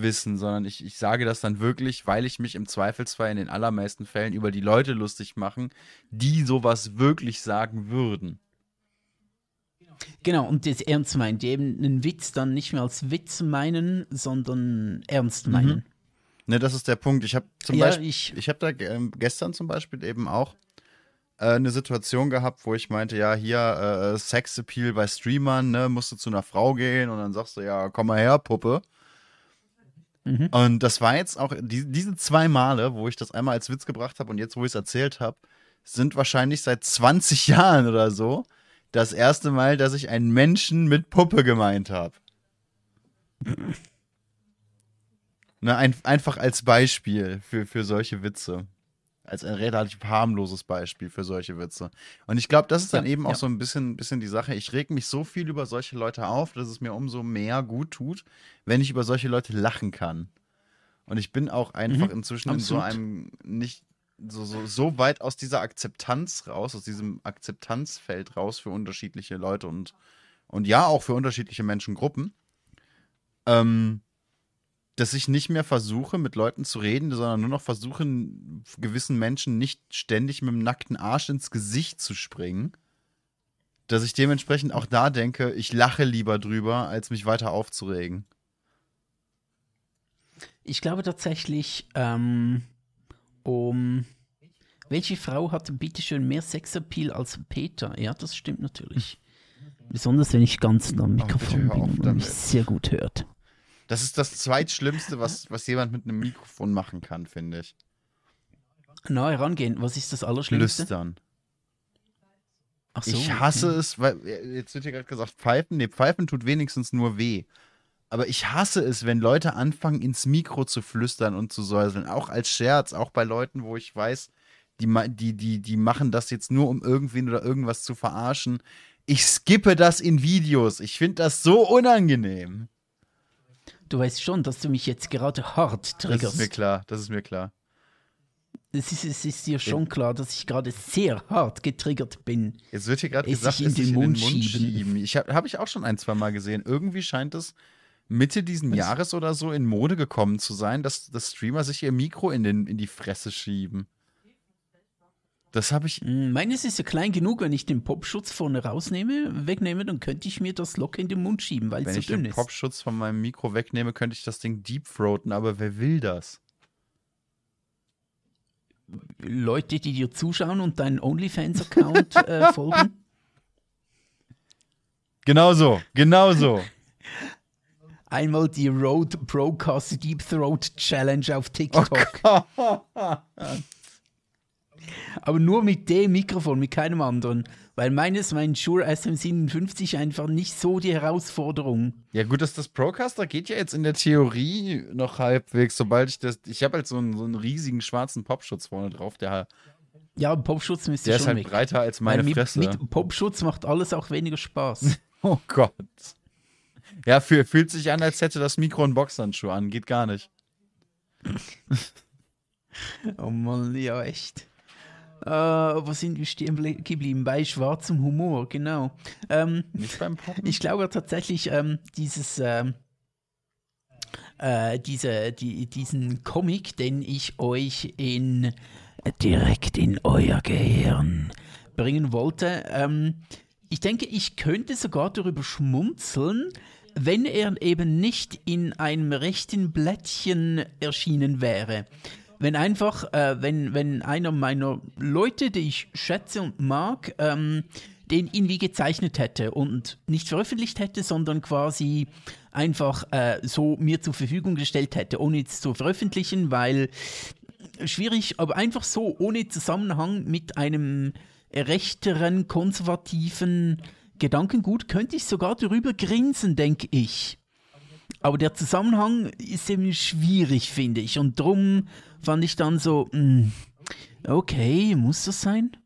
wissen, sondern ich, ich sage das dann wirklich, weil ich mich im Zweifelsfall in den allermeisten Fällen über die Leute lustig machen, die sowas wirklich sagen würden. Genau, und das ernst meinen, die eben einen Witz dann nicht mehr als Witz meinen, sondern ernst meinen. Mhm. Ne, das ist der Punkt. Ich habe zum ja, Beispiel, ich, ich habe da äh, gestern zum Beispiel eben auch äh, eine Situation gehabt, wo ich meinte, ja, hier äh, Sexappeal bei Streamern, ne, musst du zu einer Frau gehen und dann sagst du, ja, komm mal her, Puppe. Mhm. Und das war jetzt auch, die, diese zwei Male, wo ich das einmal als Witz gebracht habe und jetzt, wo ich es erzählt habe, sind wahrscheinlich seit 20 Jahren oder so das erste Mal, dass ich einen Menschen mit Puppe gemeint habe. Ne, ein, einfach als Beispiel für, für solche Witze. Als ein relativ harmloses Beispiel für solche Witze. Und ich glaube, das ist dann ja, eben ja. auch so ein bisschen, bisschen die Sache. Ich reg mich so viel über solche Leute auf, dass es mir umso mehr gut tut, wenn ich über solche Leute lachen kann. Und ich bin auch einfach mhm, inzwischen absolut. in so einem nicht so, so, so weit aus dieser Akzeptanz raus, aus diesem Akzeptanzfeld raus für unterschiedliche Leute und, und ja, auch für unterschiedliche Menschengruppen, ähm, dass ich nicht mehr versuche, mit Leuten zu reden, sondern nur noch versuche, gewissen Menschen nicht ständig mit dem nackten Arsch ins Gesicht zu springen. Dass ich dementsprechend auch da denke, ich lache lieber drüber, als mich weiter aufzuregen. Ich glaube tatsächlich, ähm, um. Welche Frau hat bitteschön mehr Sexappeal als Peter? Ja, das stimmt natürlich. Besonders wenn ich ganz nah am Mikrofon bin und mich sehr gut hört. Das ist das Zweitschlimmste, was, was jemand mit einem Mikrofon machen kann, finde ich. Na, herangehen. Was ist das Allerschlimmste? Flüstern. Ach so, ich hasse okay. es, weil jetzt wird hier gerade gesagt, Pfeifen. Nee, Pfeifen tut wenigstens nur weh. Aber ich hasse es, wenn Leute anfangen, ins Mikro zu flüstern und zu säuseln. Auch als Scherz, auch bei Leuten, wo ich weiß, die, die, die, die machen das jetzt nur, um irgendwen oder irgendwas zu verarschen. Ich skippe das in Videos. Ich finde das so unangenehm. Du weißt schon, dass du mich jetzt gerade hart triggerst. Das ist mir klar, das ist mir klar. Es ist, es ist dir schon klar, dass ich gerade sehr hart getriggert bin. Jetzt wird hier gerade gesagt, in den, Mund, in den Mund schieben. schieben. Ich habe hab ich auch schon ein, zwei Mal gesehen. Irgendwie scheint es Mitte diesen Was? Jahres oder so in Mode gekommen zu sein, dass, dass Streamer sich ihr Mikro in, den, in die Fresse schieben. Das habe ich. Hm, meines ist ja klein genug, wenn ich den Popschutz vorne rausnehme, wegnehme, dann könnte ich mir das locker in den Mund schieben, weil es so dünn ist. Wenn ich den Popschutz von meinem Mikro wegnehme, könnte ich das Ding deepthroaten, aber wer will das? Leute, die dir zuschauen und deinen OnlyFans-Account äh, folgen? Genau so, genau so. Einmal die Road Broadcast Deep Throat Challenge auf TikTok. Oh Aber nur mit dem Mikrofon, mit keinem anderen. Weil meines, mein Shure SM57 einfach nicht so die Herausforderung. Ja, gut, dass das Procaster geht ja jetzt in der Theorie noch halbwegs, sobald ich das. Ich habe halt so einen, so einen riesigen schwarzen Popschutz vorne drauf, der ja, Popschutz müsste Der ist halt weg. breiter als meine mit, Fresse. Mit Popschutz macht alles auch weniger Spaß. oh Gott. Ja, fühlt sich an, als hätte das Mikro einen Boxhandschuh an. Geht gar nicht. oh Mann, ja, echt. Äh, wo sind wir stehen geblieben? Bei schwarzem Humor, genau. Ähm, Nicht beim Poppen? Ich glaube tatsächlich, ähm, dieses, ähm, äh, diese, die, diesen Comic, den ich euch in direkt in euer Gehirn bringen wollte, ähm, ich denke, ich könnte sogar darüber schmunzeln, wenn er eben nicht in einem rechten Blättchen erschienen wäre wenn einfach, äh, wenn, wenn einer meiner Leute, die ich schätze und mag, ähm, den irgendwie gezeichnet hätte und nicht veröffentlicht hätte, sondern quasi einfach äh, so mir zur Verfügung gestellt hätte, ohne es zu veröffentlichen, weil schwierig, aber einfach so, ohne Zusammenhang mit einem rechteren, konservativen Gedankengut, könnte ich sogar darüber grinsen, denke ich. Aber der Zusammenhang ist eben schwierig, finde ich. Und drum fand ich dann so, mh, hm, okay, muss das sein?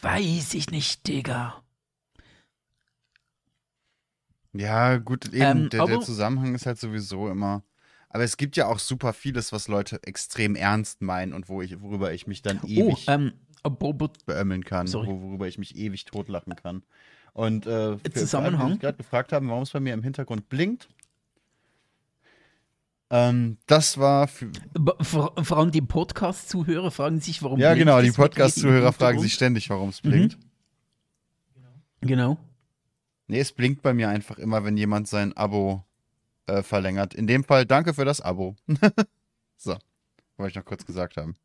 Weiß ich nicht, Digga. Ja, gut, eben, ähm, der, der Zusammenhang ist halt sowieso immer. Aber es gibt ja auch super vieles, was Leute extrem ernst meinen und wo ich, worüber ich mich dann oh, ewig oh, ähm, beömmeln kann, worüber ich mich ewig totlachen kann. Und äh, für, Zusammenhang. Gerade gefragt haben, warum es bei mir im Hintergrund blinkt. Ähm, das war für vor, vor allem die Podcast-Zuhörer fragen sich, warum Ja, genau, die Podcast-Zuhörer fragen sich ständig, warum es blinkt. Mhm. Genau. Nee, es blinkt bei mir einfach immer, wenn jemand sein Abo äh, verlängert. In dem Fall danke für das Abo. so, wollte ich noch kurz gesagt haben.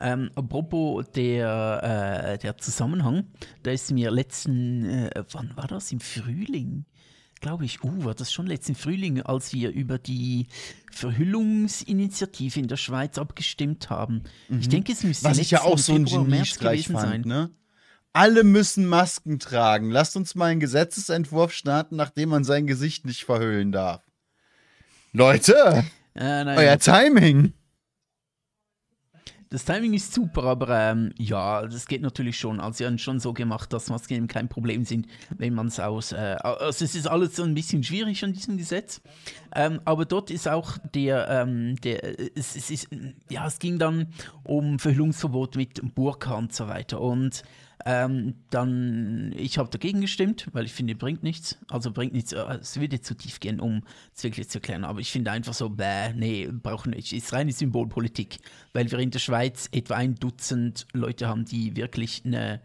Ähm, apropos der, äh, der Zusammenhang, da ist mir letzten, äh, wann war das? Im Frühling? Glaube ich, uh, war das schon letzten Frühling, als wir über die Verhüllungsinitiative in der Schweiz abgestimmt haben. Mhm. Ich denke, es müsste Was ich ja auch so ein Geniestreich fand, sein. ne? Alle müssen Masken tragen. Lasst uns mal einen Gesetzesentwurf starten, nachdem man sein Gesicht nicht verhüllen darf. Leute, äh, euer Timing. Das Timing ist super, aber ähm, ja, das geht natürlich schon. Also, sie haben schon so gemacht, dass Masken eben kein Problem sind, wenn man es aus. Äh, also, es ist alles so ein bisschen schwierig an diesem Gesetz. Ähm, aber dort ist auch der. Ähm, der es, es, ist, ja, es ging dann um Verhüllungsverbot mit Burka und so weiter. Und ähm, dann, ich habe dagegen gestimmt, weil ich finde, bringt nichts. Also bringt nichts, äh, es würde zu tief gehen, um es wirklich zu erklären. Aber ich finde einfach so, bäh, nee, brauchen nicht. Ist reine Symbolpolitik, weil wir in der Schweiz etwa ein Dutzend Leute haben, die wirklich eine,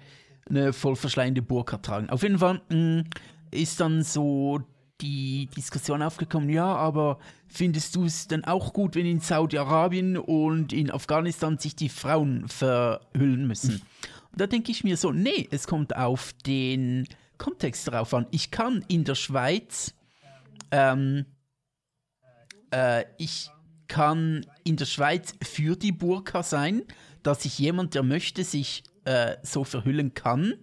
eine voll verschleiende Burka tragen. Auf jeden Fall mh, mm, ist dann so die Diskussion aufgekommen, ja, aber findest du es dann auch gut, wenn in Saudi-Arabien und in Afghanistan sich die Frauen verhüllen müssen? da denke ich mir so, nee, es kommt auf den Kontext drauf an. Ich kann in der Schweiz, ähm, äh, ich kann in der Schweiz für die Burka sein, dass sich jemand, der möchte, sich äh, so verhüllen kann.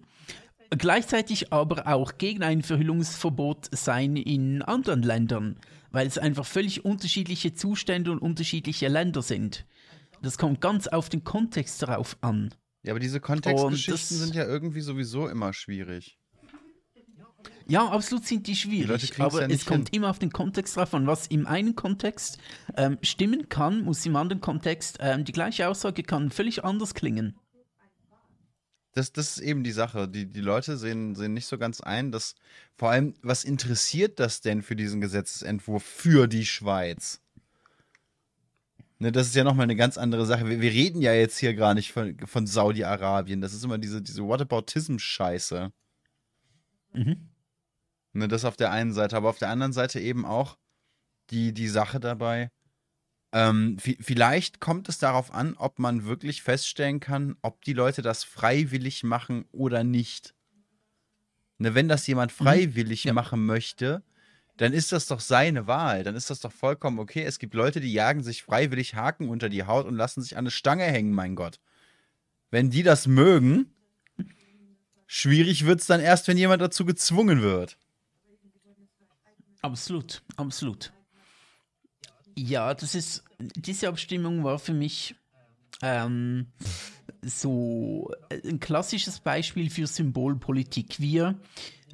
Gleichzeitig aber auch gegen ein Verhüllungsverbot sein in anderen Ländern, weil es einfach völlig unterschiedliche Zustände und unterschiedliche Länder sind. Das kommt ganz auf den Kontext darauf an. Ja, aber diese Kontextgeschichten sind ja irgendwie sowieso immer schwierig. Ja, absolut sind die schwierig, die aber ja es kommt hin. immer auf den Kontext drauf an. Was im einen Kontext ähm, stimmen kann, muss im anderen Kontext ähm, die gleiche Aussage kann völlig anders klingen. Das, das ist eben die Sache. Die, die Leute sehen, sehen nicht so ganz ein, dass vor allem, was interessiert das denn für diesen Gesetzesentwurf für die Schweiz? Ne, das ist ja nochmal eine ganz andere Sache. Wir, wir, reden ja jetzt hier gar nicht von, von Saudi-Arabien. Das ist immer diese, diese Whataboutism-Scheiße. Mhm. Ne, das auf der einen Seite, aber auf der anderen Seite eben auch die, die Sache dabei. Ähm, vielleicht kommt es darauf an, ob man wirklich feststellen kann, ob die Leute das freiwillig machen oder nicht. Ne, wenn das jemand mhm. freiwillig mhm. machen möchte, dann ist das doch seine Wahl. Dann ist das doch vollkommen okay. Es gibt Leute, die jagen sich freiwillig Haken unter die Haut und lassen sich an eine Stange hängen, mein Gott. Wenn die das mögen, schwierig wird es dann erst, wenn jemand dazu gezwungen wird. Absolut, absolut. Ja, das ist, diese Abstimmung war für mich ähm, so ein klassisches Beispiel für Symbolpolitik. Wir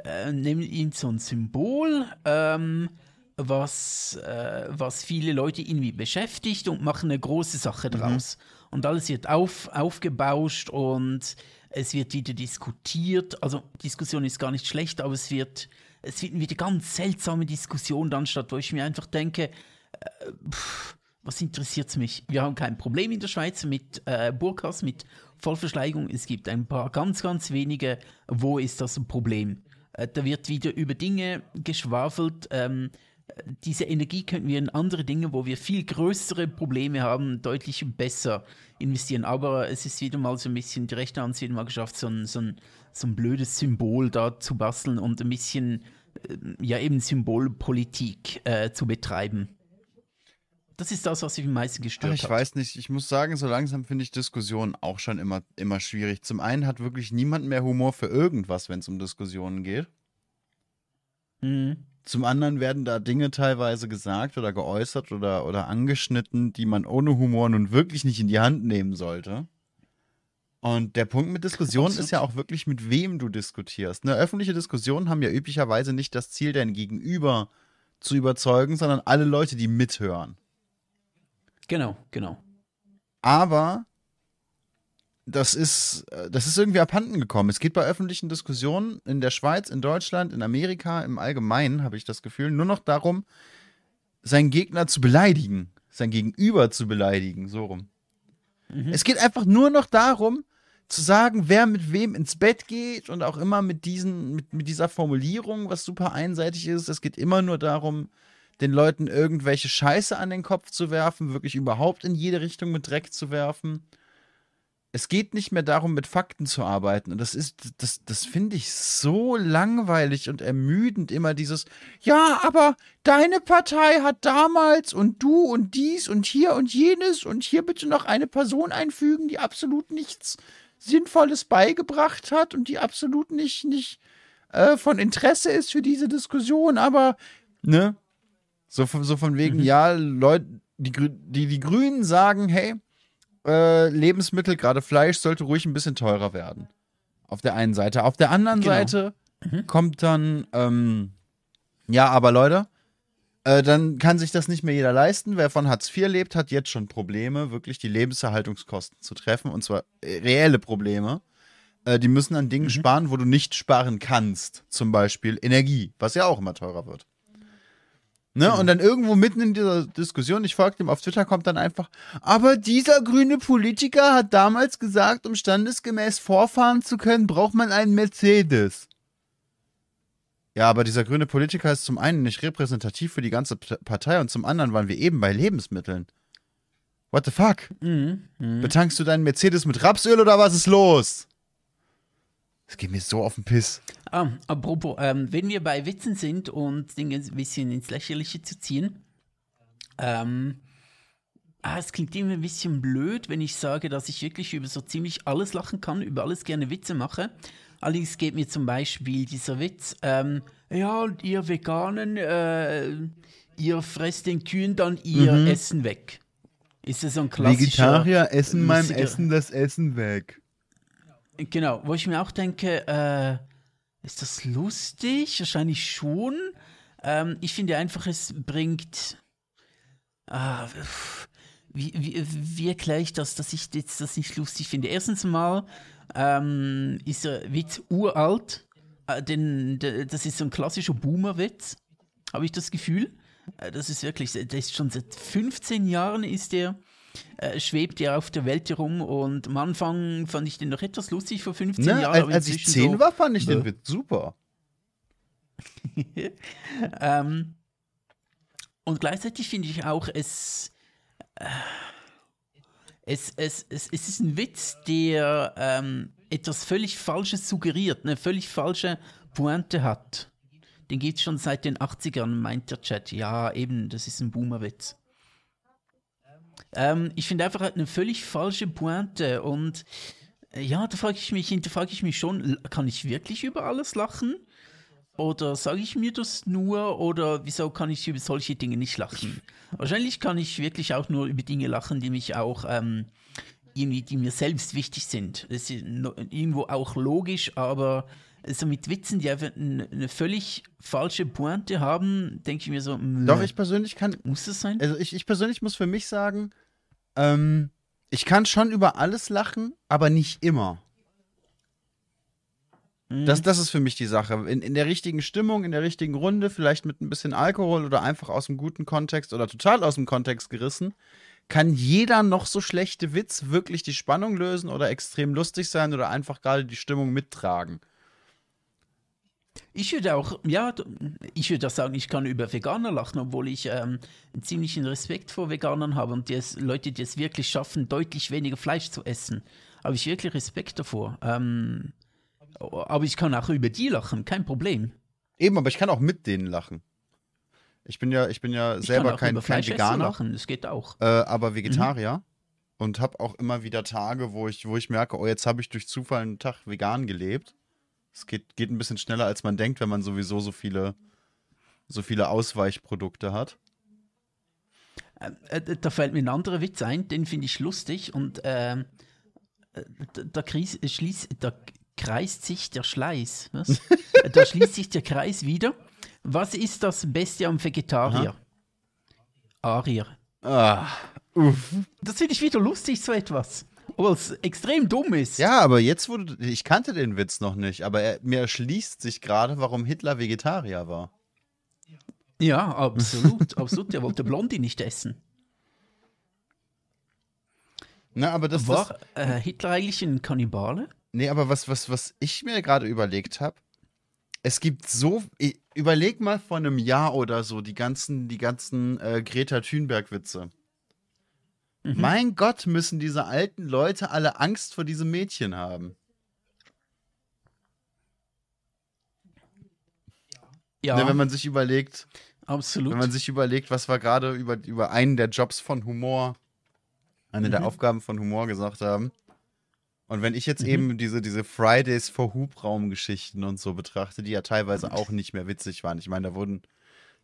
äh, nehmen ihn so ein Symbol, ähm, was, äh, was viele Leute irgendwie beschäftigt und machen eine große Sache mhm. draus. Mhm. Und alles wird auf, aufgebauscht und es wird wieder diskutiert. Also Diskussion ist gar nicht schlecht, aber es wird, es wird wieder ganz seltsame Diskussion dann statt, wo ich mir einfach denke, äh, pff, was interessiert es mich? Wir haben kein Problem in der Schweiz mit äh, Burkas, mit Vollverschleigung. Es gibt ein paar ganz, ganz wenige. Wo ist das ein Problem? Äh, da wird wieder über Dinge geschwafelt. Ähm, diese Energie könnten wir in andere Dinge, wo wir viel größere Probleme haben, deutlich besser investieren. Aber es ist wieder mal so ein bisschen, die rechte Hand wieder mal geschafft, so ein, so, ein, so ein blödes Symbol da zu basteln und ein bisschen, äh, ja eben Symbolpolitik äh, zu betreiben. Das ist das, was mich am meisten gestört Ach, ich hat. Ich weiß nicht, ich muss sagen, so langsam finde ich Diskussionen auch schon immer, immer schwierig. Zum einen hat wirklich niemand mehr Humor für irgendwas, wenn es um Diskussionen geht. Mhm. Zum anderen werden da Dinge teilweise gesagt oder geäußert oder, oder angeschnitten, die man ohne Humor nun wirklich nicht in die Hand nehmen sollte. Und der Punkt mit Diskussionen ist ja auch wirklich, mit wem du diskutierst. Ne, öffentliche Diskussionen haben ja üblicherweise nicht das Ziel, dein Gegenüber zu überzeugen, sondern alle Leute, die mithören. Genau, genau. Aber das ist, äh, das ist irgendwie abhanden gekommen. Es geht bei öffentlichen Diskussionen in der Schweiz, in Deutschland, in Amerika, im Allgemeinen, habe ich das Gefühl, nur noch darum, seinen Gegner zu beleidigen, sein Gegenüber zu beleidigen, so rum. Es geht einfach nur noch darum, zu sagen, wer mit wem ins Bett geht und auch immer mit, diesen, mit, mit dieser Formulierung, was super einseitig ist. Es geht immer nur darum, den Leuten irgendwelche Scheiße an den Kopf zu werfen, wirklich überhaupt in jede Richtung mit Dreck zu werfen. Es geht nicht mehr darum, mit Fakten zu arbeiten. Und das ist, das, das finde ich so langweilig und ermüdend, immer dieses, ja, aber deine Partei hat damals und du und dies und hier und jenes und hier bitte noch eine Person einfügen, die absolut nichts Sinnvolles beigebracht hat und die absolut nicht, nicht äh, von Interesse ist für diese Diskussion, aber, ne? So von, so von wegen, ja, Leute, die, die, die Grünen sagen, hey, äh, Lebensmittel, gerade Fleisch, sollte ruhig ein bisschen teurer werden. Auf der einen Seite. Auf der anderen Genau. Seite kommt dann, ähm, ja, aber Leute, äh, dann kann sich das nicht mehr jeder leisten. Wer von Hartz IV lebt, hat jetzt schon Probleme, wirklich die Lebenserhaltungskosten zu treffen. Und zwar äh, reelle Probleme. Äh, die müssen an Dingen sparen, wo du nicht sparen kannst. Zum Beispiel Energie, was ja auch immer teurer wird. Ne? Und dann irgendwo mitten in dieser Diskussion, ich folge dem auf Twitter, kommt dann einfach, aber dieser grüne Politiker hat damals gesagt, um standesgemäß vorfahren zu können, braucht man einen Mercedes. Ja, aber dieser grüne Politiker ist zum einen nicht repräsentativ für die ganze Partei und zum anderen waren wir eben bei Lebensmitteln. What the fuck? Mhm. Mhm. Betankst du deinen Mercedes mit Rapsöl oder was ist los? Das geht mir so auf den Piss. Ah, apropos, ähm, wenn wir bei Witzen sind und Dinge ein bisschen ins Lächerliche zu ziehen, ähm, ah, es klingt immer ein bisschen blöd, wenn ich sage, dass ich wirklich über so ziemlich alles lachen kann, über alles gerne Witze mache. Allerdings geht mir zum Beispiel dieser Witz, ähm, ja, ihr Veganen, äh, ihr fresst den Kühen dann ihr Essen weg. Ist das so ein klassischer... essen beim Essen das Essen weg. Genau, wo ich mir auch denke, äh, ist das lustig? Wahrscheinlich schon. Ähm, ich finde einfach, es bringt. Ah, wie, wie, wie erkläre ich das, dass ich jetzt das nicht lustig finde? Erstens mal ähm, ist der Witz uralt. Äh, denn, de- das ist so ein klassischer Boomer-Witz, habe ich das Gefühl. Äh, das ist wirklich, der ist schon seit 15 Jahren ist der äh, schwebt ja auf der Welt herum und am Anfang fand ich den noch etwas lustig vor 15 Ne? Jahren. Als, als ich inzwischen zehn so, war, fand ich den Bäh. Witz super. ähm, und gleichzeitig finde ich auch, es, äh, es, es, es, es ist ein Witz, der ähm, etwas völlig Falsches suggeriert, eine völlig falsche Pointe hat. Den gibt es schon seit den 80ern, meint der Chat. Ja, eben, das ist ein Boomer-Witz. Ähm, ich finde einfach eine völlig falsche Pointe und äh, ja, da frage ich mich, hinterfrage ich mich schon, kann ich wirklich über alles lachen? Oder sage ich mir das nur oder wieso kann ich über solche Dinge nicht lachen? Wahrscheinlich kann ich wirklich auch nur über Dinge lachen, die mich auch ähm, irgendwie, die mir selbst wichtig sind. Das ist irgendwo auch logisch, aber so mit Witzen, die einfach eine völlig falsche Pointe haben, denke ich mir so, mh, Doch, ich persönlich kann, muss das sein? also ich, ich persönlich muss für mich sagen, ähm, ich kann schon über alles lachen, aber nicht immer. Mhm. Das, das ist für mich die Sache. In, in der richtigen Stimmung, in der richtigen Runde, vielleicht mit ein bisschen Alkohol oder einfach aus dem guten Kontext oder total aus dem Kontext gerissen, kann jeder noch so schlechte Witz wirklich die Spannung lösen oder extrem lustig sein oder einfach gerade die Stimmung mittragen. Ich würde auch, ja, ich würde auch sagen, ich kann über Veganer lachen, obwohl ich ähm, einen ziemlichen Respekt vor Veganern habe und die es, Leute, die es wirklich schaffen, deutlich weniger Fleisch zu essen. Habe ich wirklich Respekt davor. Ähm, aber ich kann auch über die lachen, kein Problem. Eben, aber ich kann auch mit denen lachen. Ich bin ja, ich bin ja Ich selber kann auch kein, kein Fleischesser Veganer. lachen, das geht auch. äh, aber Vegetarier. Und habe auch immer wieder Tage, wo ich, wo ich merke, oh, jetzt habe ich durch Zufall einen Tag vegan gelebt. Es geht, geht ein bisschen schneller, als man denkt, wenn man sowieso so viele so viele Ausweichprodukte hat. Äh, äh, da fällt mir ein anderer Witz ein, den finde ich lustig und ähm, äh, da, da, kreis, schließ, da kreist sich der Schleiß. Was? da schließt sich der Kreis wieder. Was ist das Beste am Vegetarier? Aha. Arier. Ah, uff. Das finde ich wieder lustig, so etwas. Obwohl es extrem dumm ist. Ja, aber jetzt wurde. Ich kannte den Witz noch nicht, aber er, mir erschließt sich gerade, warum Hitler Vegetarier war. Ja, absolut, absolut. Er wollte Blondie nicht essen. Na, aber das war äh, Hitler eigentlich ein Kannibale? Nee, aber was, was, was ich mir gerade überlegt habe, es gibt so. Überleg mal vor einem Jahr oder so die ganzen, die ganzen äh, Greta Thunberg-Witze. Mhm. Mein Gott, müssen diese alten Leute alle Angst vor diesem Mädchen haben. Ja. Ne, wenn man sich überlegt. Absolut. Wenn man sich überlegt, was wir gerade über, über einen der Jobs von Humor, eine mhm. der Aufgaben von Humor gesagt haben. Und wenn ich jetzt mhm. eben diese, diese Fridays for Hubraum-Geschichten und so betrachte, die ja teilweise auch nicht mehr witzig waren. Ich meine, da wurden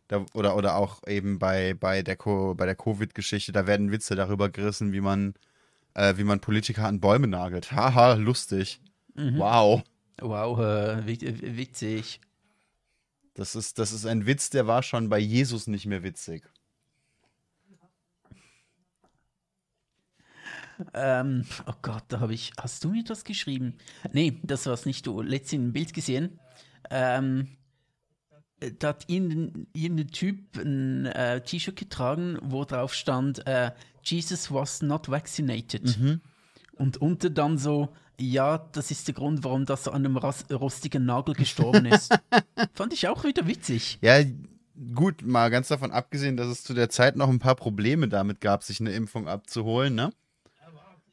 da, oder, oder auch eben bei, bei der, der Covid-Geschichte, da werden Witze darüber gerissen, wie man, äh, wie man Politiker an Bäume nagelt. Haha, lustig. Mhm. Wow. Wow, äh, witzig. Das ist, das ist ein Witz, der war schon bei Jesus nicht mehr witzig. Ähm, oh Gott, da habe ich. Hast du mir das geschrieben? Nee, das war es nicht du. Letztens ein Bild gesehen. Ähm, äh, da hat irgendein Typ ein äh, T-Shirt getragen, wo drauf stand, äh, Jesus was not vaccinated. Mhm. Und unter dann so, ja, das ist der Grund, warum das an einem rostigen Nagel gestorben ist. Fand ich auch wieder witzig. Ja, gut, mal ganz davon abgesehen, dass es zu der Zeit noch ein paar Probleme damit gab, sich eine Impfung abzuholen, ne?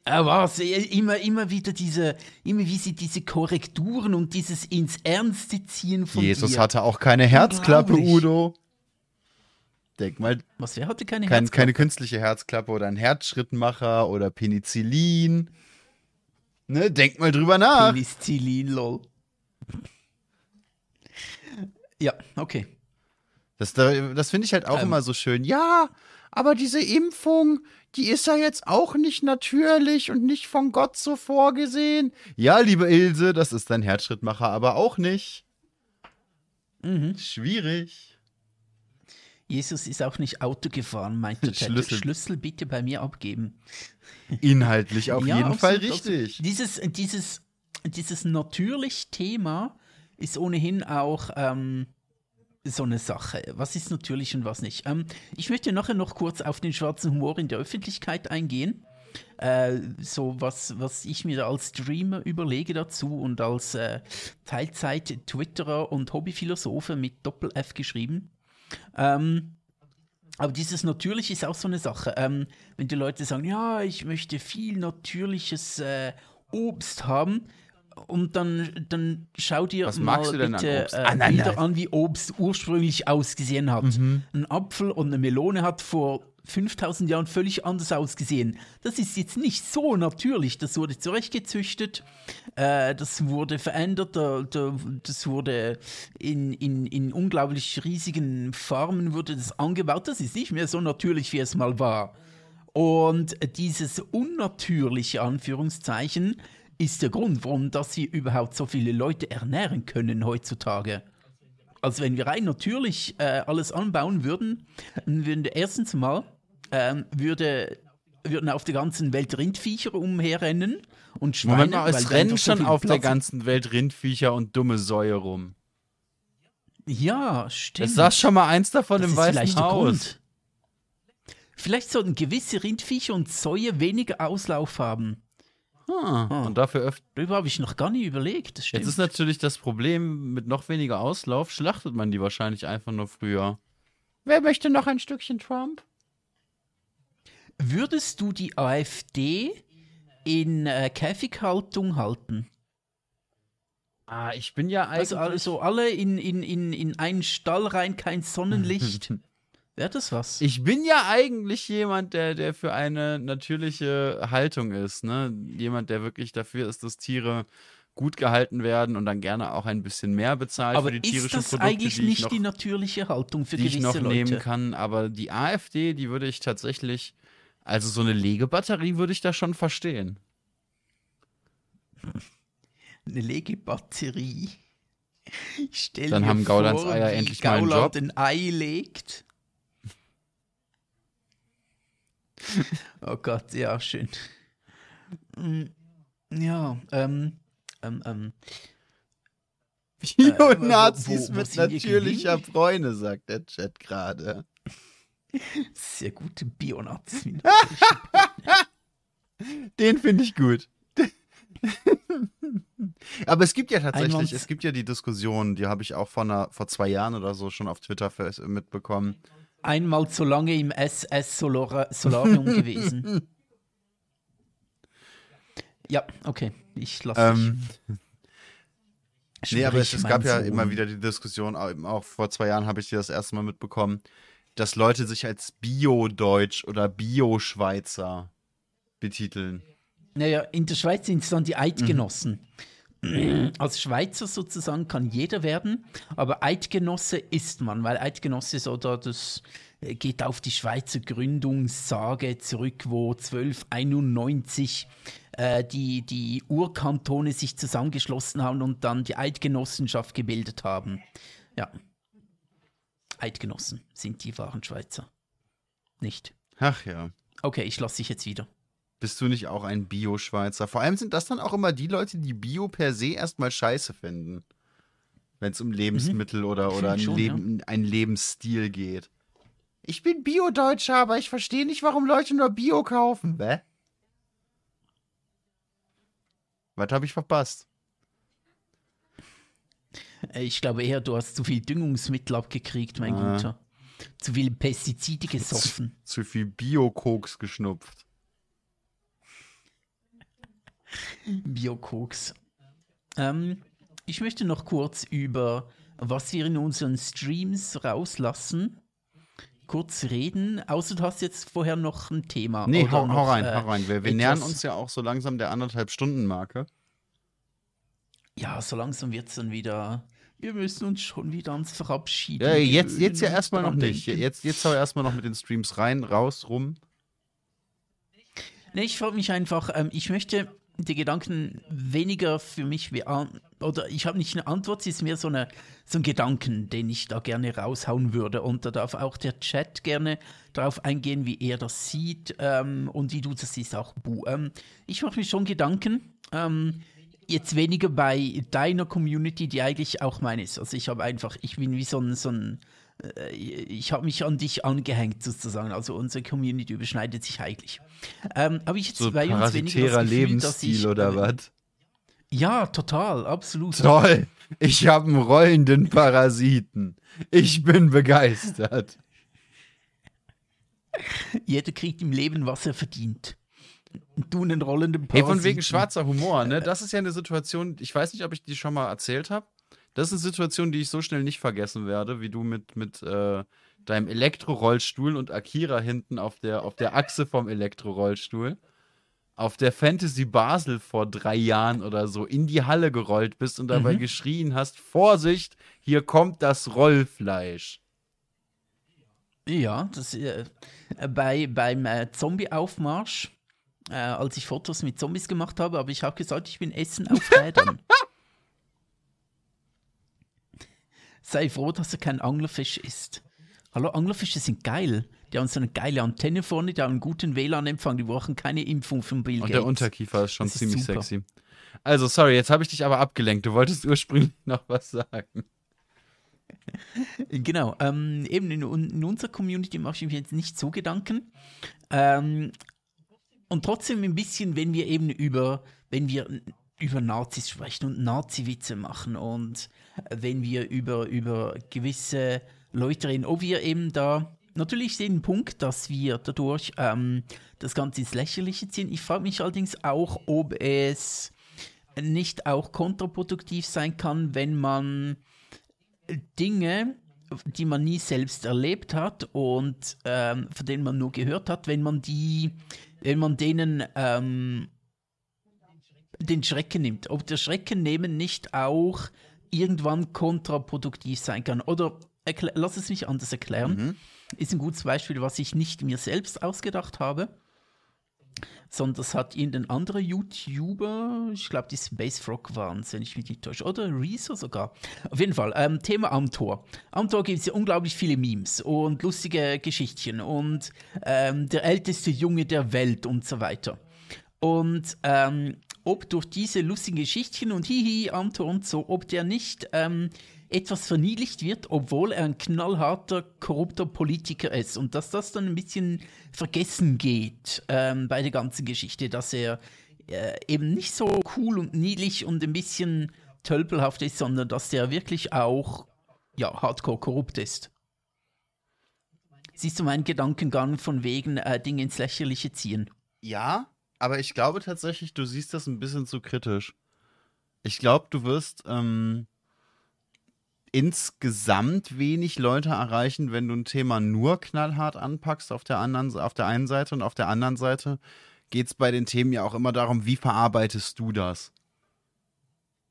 Aber immer, immer wieder diese, immer wie sie diese Korrekturen und dieses ins Ernste ziehen von Jesus dir. hatte auch keine Herzklappe, Udo. Denk mal. Was, wer hatte keine kein, Herzklappe? Keine künstliche Herzklappe oder ein Herzschrittmacher oder Penicillin. Ne, denk mal drüber nach. Penicillin, lol. Ja, okay. Das, das finde ich halt auch ähm. immer so schön. Ja, aber diese Impfung, die ist ja jetzt auch nicht natürlich und nicht von Gott so vorgesehen. Ja, liebe Ilse, das ist dein Herzschrittmacher aber auch nicht. Mhm. Schwierig. Jesus ist auch nicht Auto gefahren, meinte Schlüssel. Schlüssel bitte bei mir abgeben. Inhaltlich auf ja, jeden absolut, Fall richtig. Dieses, dieses, dieses natürlich Thema ist ohnehin auch ähm, so eine Sache. Was ist natürlich und was nicht? Ähm, ich möchte nachher noch kurz auf den schwarzen Humor in der Öffentlichkeit eingehen. Äh, so was, was ich mir als Streamer überlege dazu und als äh, Teilzeit-Twitterer und Hobbyphilosophe mit Doppel-F geschrieben. Ähm, aber dieses natürlich ist auch so eine Sache. Ähm, wenn die Leute sagen, ja, ich möchte viel natürliches äh, Obst haben, und dann, dann schau dir Was mal bitte an äh, Bilder an, wie Obst ursprünglich ausgesehen hat. Mhm. Ein Apfel und eine Melone hat vor 5000 Jahren völlig anders ausgesehen. Das ist jetzt nicht so natürlich. Das wurde zurechtgezüchtet, äh, das wurde verändert, da, da, das wurde in, in, in unglaublich riesigen Farmen wurde das angebaut. Das ist nicht mehr so natürlich, wie es mal war. Und dieses unnatürliche Anführungszeichen ist der Grund, warum dass sie überhaupt so viele Leute ernähren können heutzutage. Also wenn wir rein natürlich äh, alles anbauen würden, dann würden erstens mal ähm, würde, würden auf der ganzen Welt Rindviecher umherrennen und Schweine. Moment mal, es rennen schon so auf Platz der ganzen Welt Rindviecher und dumme Säue rum. Ja, stimmt. Es saß schon mal eins davon das im Weißen Haus. Vielleicht sollten gewisse Rindviecher und Säue weniger Auslauf haben. Ah, ah. Und dafür öfter. Darüber habe ich noch gar nie überlegt. Jetzt ist natürlich das Problem, mit noch weniger Auslauf schlachtet man die wahrscheinlich einfach nur früher. Wer möchte noch ein Stückchen Trump? Würdest du die AfD in äh, Käfighaltung halten? Ah, ich bin ja also, eigentlich. Also, also alle in, in, in, in einen Stall rein, kein Sonnenlicht. Wäre das was? Ich bin ja eigentlich jemand, der, der für eine natürliche Haltung ist, ne? Jemand, der wirklich dafür ist, dass Tiere gut gehalten werden und dann gerne auch ein bisschen mehr bezahlt aber für die tierischen ist das Produkte, eigentlich ich nicht noch, die natürliche Haltung für die ich gewisse noch Leute? nehmen kann. Aber die AfD, die würde ich tatsächlich, also so eine Legebatterie würde ich da schon verstehen. Eine Legebatterie. Ich stell Dann mir haben Gaulands vor, Eier wie endlich mal einen Gauland Job. ein Ei legt. oh Gott, ja, schön. Mm, Ja, ähm, ähm, ähm, Bio-Nazis wo mit natürlicher? Bräune, sagt der Chat gerade. sehr gute Bionazis. Den finde ich gut. Aber es gibt ja tatsächlich, es gibt ja die Diskussion, die habe ich auch vor, einer, vor zwei Jahren oder so schon auf Twitter mitbekommen. Einmal zu lange im SS Solara Solarium gewesen. Ja, okay, ich lasse Ähm, dich. nee, aber es, es gab ja Sohn. immer wieder die Diskussion, auch vor zwei Jahren habe ich die das erste Mal mitbekommen, dass Leute sich als Bio-Deutsch oder Bio-Schweizer betiteln. Naja, in der Schweiz sind es dann die Eidgenossen. Mhm. Als Schweizer sozusagen kann jeder werden, aber Eidgenosse ist man, weil Eidgenosse ist oder das äh, geht auf die Schweizer Gründungssage zurück, wo 1291 äh, die, die Urkantone sich zusammengeschlossen haben und dann die Eidgenossenschaft gebildet haben. Ja. Eidgenossen sind die wahren Schweizer. Nicht. Ach ja. Okay, ich lasse dich jetzt wieder. Bist du nicht auch ein Bio-Schweizer? Vor allem sind das dann auch immer die Leute, die Bio per se erstmal scheiße finden. Wenn es um Lebensmittel oder, oder ein, Mhm. Schon, Leben, ein Lebensstil geht. Ich bin Bio-Deutscher, aber ich verstehe nicht, warum Leute nur Bio kaufen. Hä? Was habe ich verpasst? Äh, Ich glaube eher, du hast zu viel Düngungsmittel abgekriegt, mein Ah. Guter. Zu viel Pestizide gesoffen. Zu viel Bio-Koks geschnupft. Biokoks. Ähm, ich möchte noch kurz über, was wir in unseren Streams rauslassen, kurz reden. Außer du hast jetzt vorher noch ein Thema. Nee, hau, noch, hau rein, äh, hau rein. Wir, wir nähern uns ja auch so langsam der anderthalb Stunden Marke. Ja, so langsam wird es dann wieder. Wir müssen uns schon wieder ans Verabschieden. Ja, jetzt, jetzt ja erstmal noch nicht. denken. Jetzt, jetzt hau erstmal noch mit den Streams rein, raus, rum. Nee, ich frage mich einfach, ähm, ich möchte die Gedanken weniger für mich beantworten, oder ich habe nicht eine Antwort, es ist mehr so, eine, so ein Gedanken, den ich da gerne raushauen würde. Und da darf auch der Chat gerne darauf eingehen, wie er das sieht ähm, und wie du das siehst, auch Bu. Ähm, ich mache mir schon Gedanken, ähm, jetzt weniger bei deiner Community, die eigentlich auch meine ist. Also ich habe einfach, ich bin wie so ein, so ein ich habe mich an dich angehängt sozusagen. Also unsere Community überschneidet sich eigentlich. Ähm, aber ich jetzt So bei uns weniger parasitärer das Gefühl, dass Lebensstil ich, oder äh, was? Ja, total, absolut. Toll! Ich habe einen rollenden Parasiten. Ich bin begeistert. Jeder kriegt im Leben, was er verdient. Und du einen rollenden Hey, Parasiten. von wegen schwarzer Humor, ne? Das ist ja eine Situation, ich weiß nicht, ob ich die schon mal erzählt habe. Das ist eine Situation, die ich so schnell nicht vergessen werde, wie du mit, mit äh, deinem Elektrorollstuhl und Akira hinten auf der, auf der Achse vom Elektrorollstuhl auf der Fantasy Basel vor drei Jahren oder so in die Halle gerollt bist und dabei Mhm. geschrien hast: Vorsicht, hier kommt das Rollfleisch. Ja, das äh, bei, beim äh, Zombie-Aufmarsch, äh, als ich Fotos mit Zombies gemacht habe, habe ich auch gesagt, ich bin Essen auf Rädern. Sei froh, dass er kein Anglerfisch ist. Hallo, Anglerfische sind geil. Die haben so eine geile Antenne vorne, die haben einen guten WLAN-Empfang, die brauchen keine Impfung von Bill Und Gates. der Unterkiefer ist schon Das ist ziemlich super. sexy. Also, sorry, jetzt habe ich dich aber abgelenkt. Du wolltest ursprünglich noch was sagen. Genau, ähm, eben in, in unserer Community mache ich mir jetzt nicht so Gedanken. Ähm, und trotzdem ein bisschen, wenn wir eben über, wenn wir über Nazis sprechen und Nazi-Witze machen und wenn wir über, über gewisse Leute reden, ob wir eben da natürlich den Punkt, dass wir dadurch ähm, das Ganze ins Lächerliche ziehen. Ich frage mich allerdings auch, ob es nicht auch kontraproduktiv sein kann, wenn man Dinge, die man nie selbst erlebt hat und ähm, von denen man nur gehört hat, wenn man die, wenn man denen ähm, den Schrecken nimmt. Ob der Schrecken nehmen nicht auch irgendwann kontraproduktiv sein kann. Oder lass es mich anders erklären. Mhm. Ist ein gutes Beispiel, was ich nicht mir selbst ausgedacht habe, sondern das hat irgendein anderer YouTuber, ich glaube die Space Frog waren es, wenn ich mich nicht täusche, oder Rezo sogar. Auf jeden Fall, ähm, Thema Amtor. Amtor gibt es ja unglaublich viele Memes und lustige Geschichtchen und ähm, der älteste Junge der Welt und so weiter. Und ähm, ob durch diese lustigen Geschichtchen und Hihi, Amtor und so, ob der nicht ähm, etwas verniedlicht wird, obwohl er ein knallharter, korrupter Politiker ist. Und dass das dann ein bisschen vergessen geht ähm, bei der ganzen Geschichte, dass er äh, eben nicht so cool und niedlich und ein bisschen tölpelhaft ist, sondern dass der wirklich auch ja, hardcore korrupt ist. Siehst du meinen Gedankengang von wegen äh, Dinge ins Lächerliche ziehen? Ja, aber ich glaube tatsächlich, du siehst das ein bisschen zu kritisch. Ich glaube, du wirst ähm, insgesamt wenig Leute erreichen, wenn du ein Thema nur knallhart anpackst auf der anderen, auf der einen Seite und auf der anderen Seite geht es bei den Themen ja auch immer darum, wie verarbeitest du das?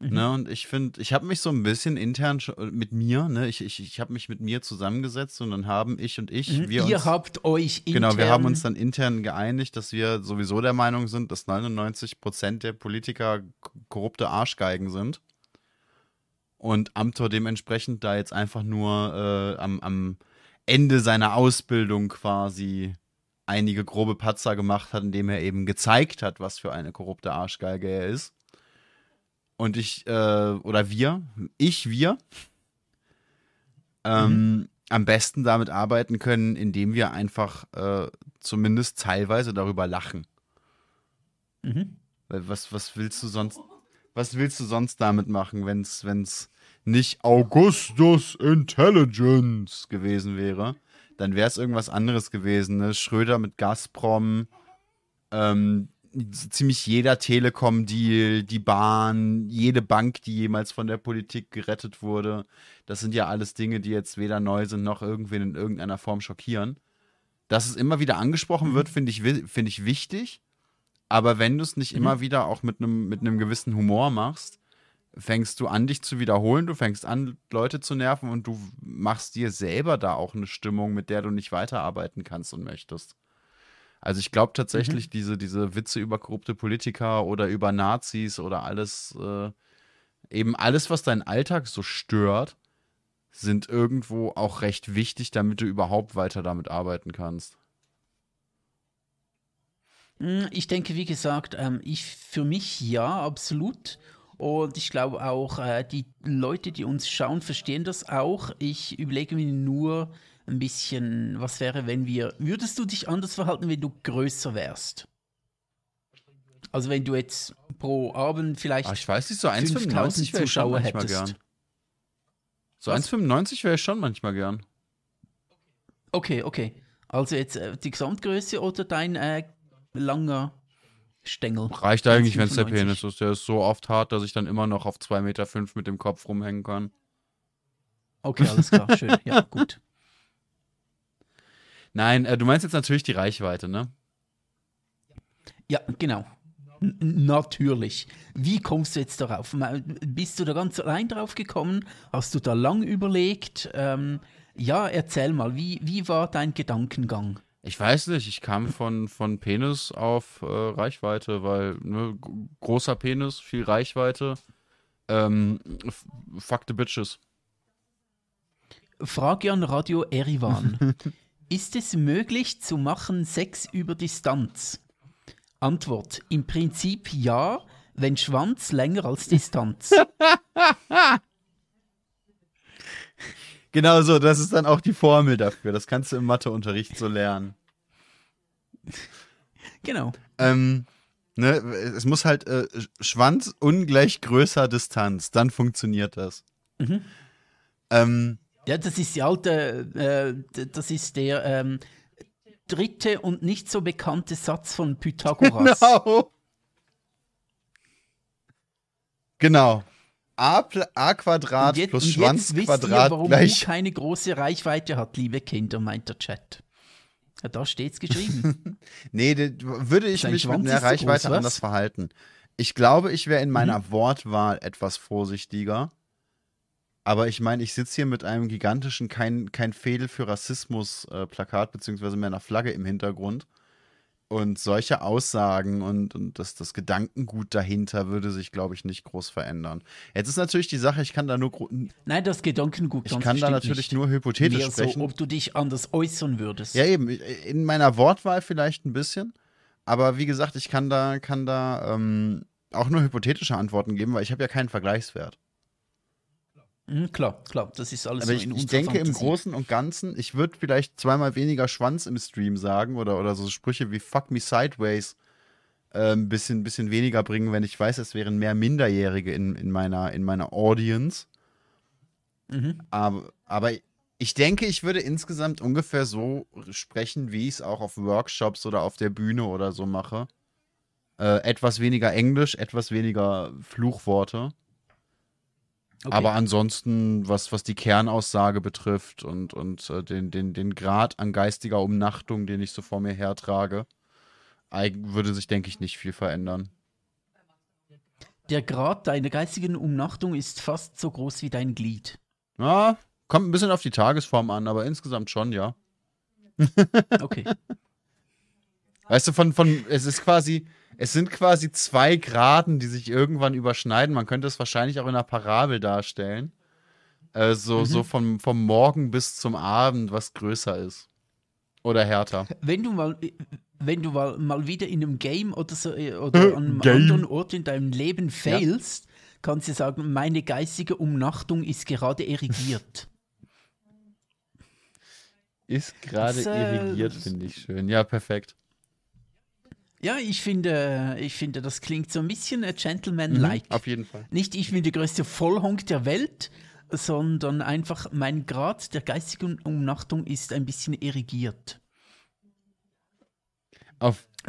Mhm. Ne, und ich finde, ich habe mich so ein bisschen intern mit mir, ne, ich, ich, ich habe mich mit mir zusammengesetzt und dann haben ich und ich, mhm. wir Ihr uns, habt euch intern. Genau, wir haben uns dann intern geeinigt, dass wir sowieso der Meinung sind, dass 99 Prozent der Politiker korrupte Arschgeigen sind und Amtor dementsprechend da jetzt einfach nur äh, am, am Ende seiner Ausbildung quasi einige grobe Patzer gemacht hat, indem er eben gezeigt hat, was für eine korrupte Arschgeige er ist. Und ich, äh, oder wir, ich, wir, ähm, mhm. am besten damit arbeiten können, indem wir einfach äh, zumindest teilweise darüber lachen. Mhm. Was, was willst du sonst, was willst du sonst damit machen, wenn es nicht Augustus Intelligence gewesen wäre, dann wäre es irgendwas anderes gewesen. Ne? Schröder mit Gazprom, ähm, ziemlich jeder Telekom-Deal, die Bahn, jede Bank, die jemals von der Politik gerettet wurde. Das sind ja alles Dinge, die jetzt weder neu sind noch irgendwen in irgendeiner Form schockieren. Dass es immer wieder angesprochen wird, finde ich, find ich wichtig. Aber wenn du es nicht mhm. immer wieder auch mit einem mit gewissen Humor machst, fängst du an, dich zu wiederholen, du fängst an, Leute zu nerven und du machst dir selber da auch eine Stimmung, mit der du nicht weiterarbeiten kannst und möchtest. Also ich glaube tatsächlich, mhm. diese, diese Witze über korrupte Politiker oder über Nazis oder alles, äh, eben alles, was deinen Alltag so stört, sind irgendwo auch recht wichtig, damit du überhaupt weiter damit arbeiten kannst. Hm, ich denke, wie gesagt, ähm, ich für mich ja, absolut. Und ich glaube auch, äh, die Leute, die uns schauen, verstehen das auch. Ich überlege mir nur ein bisschen, was wäre, wenn wir, würdest du dich anders verhalten, wenn du größer wärst? Also wenn du jetzt pro Abend vielleicht Ach, ich weiß nicht, so 1,95 Zuschauer hättest. Gern. So 1,95 wäre ich schon manchmal gern. Okay, okay. Also jetzt äh, die Gesamtgröße oder dein äh, langer Stängel. Reicht eigentlich, wenn es der Penis ist. Der ist so oft hart, dass ich dann immer noch auf 2,5 Meter mit dem Kopf rumhängen kann. Okay, alles klar, schön. Ja, gut. Nein, äh, du meinst jetzt natürlich die Reichweite, ne? Ja, genau. N natürlich. Wie kommst du jetzt darauf? Bist du da ganz allein drauf gekommen? Hast du da lang überlegt? Ähm, ja, erzähl mal, wie, wie war dein Gedankengang? Ich weiß nicht, ich kam von, von Penis auf äh, Reichweite, weil ne, großer Penis, viel Reichweite. Ähm, fuck the bitches. Frage an Radio Erivan. Ist es möglich zu machen Sex über Distanz? Antwort: Im Prinzip ja, wenn Schwanz länger als Distanz. Genau so, das ist dann auch die Formel dafür. Das kannst du im Matheunterricht so lernen. Genau. Ähm, ne, es muss halt äh, Schwanz ungleich größer Distanz, dann funktioniert das. Mhm. Ähm, ja, das ist die alte, äh, das ist der ähm, dritte und nicht so bekannte Satz von Pythagoras. Genau. Genau. A, A Quadrat jetzt, plus Schwanz Quadrat ihr, warum gleich. Du keine große Reichweite hat, liebe Kinder, meint der Chat. Ja, da steht's geschrieben. nee, würde ich mich Schwanz mit einer Reichweite groß, anders verhalten. Ich glaube, ich wäre in meiner mhm. Wortwahl etwas vorsichtiger. Aber ich meine, ich sitze hier mit einem gigantischen kein, kein Fädel für Rassismus-Plakat, äh, beziehungsweise mit einer Flagge im Hintergrund. Und solche Aussagen und, und das, das Gedankengut dahinter würde sich, glaube ich, nicht groß verändern. Jetzt ist natürlich die Sache, ich kann da nur. Nein, das Gedankengut Ich kann da natürlich nur hypothetisch sprechen. So, ob du dich anders äußern würdest. Ja, eben. In meiner Wortwahl vielleicht ein bisschen. Aber wie gesagt, ich kann da, kann da ähm, auch nur hypothetische Antworten geben, weil ich habe ja keinen Vergleichswert. Mhm, klar, klar, das ist alles Aber so ich, ich denke Fantasie. im Großen und Ganzen, ich würde vielleicht zweimal weniger Schwanz im Stream sagen oder, oder so Sprüche wie Fuck me sideways äh, ein bisschen, bisschen weniger bringen, wenn ich weiß, es wären mehr Minderjährige in, in, meiner, in meiner Audience. Mhm. Aber, aber ich denke, ich würde insgesamt ungefähr so sprechen, wie ich es auch auf Workshops oder auf der Bühne oder so mache. Äh, etwas weniger Englisch, etwas weniger Fluchworte. Okay. Aber ansonsten, was, was die Kernaussage betrifft und, und äh, den, den, den Grad an geistiger Umnachtung, den ich so vor mir hertrage, würde sich, denke ich, nicht viel verändern. Der Grad deiner geistigen Umnachtung ist fast so groß wie dein Glied. Ja, kommt ein bisschen auf die Tagesform an, aber insgesamt schon, ja. okay. Weißt du, von, von, es ist quasi, es sind quasi zwei Graden, die sich irgendwann überschneiden. Man könnte es wahrscheinlich auch in einer Parabel darstellen. Äh, so, mhm. so vom, vom Morgen bis zum Abend, was größer ist. Oder härter. Wenn du mal, wenn du mal, mal wieder in einem Game oder so äh, oder an einem Game. anderen Ort in deinem Leben failst, ja. kannst du sagen, meine geistige Umnachtung ist gerade erigiert. Ist gerade äh, irrigiert, finde ich schön. Ja, perfekt. Ja, ich finde, ich finde, das klingt so ein bisschen Gentleman-like. Mhm, auf jeden Fall. Nicht ich bin der größte Vollhonk der Welt, sondern einfach mein Grad der geistigen Umnachtung ist ein bisschen erigiert.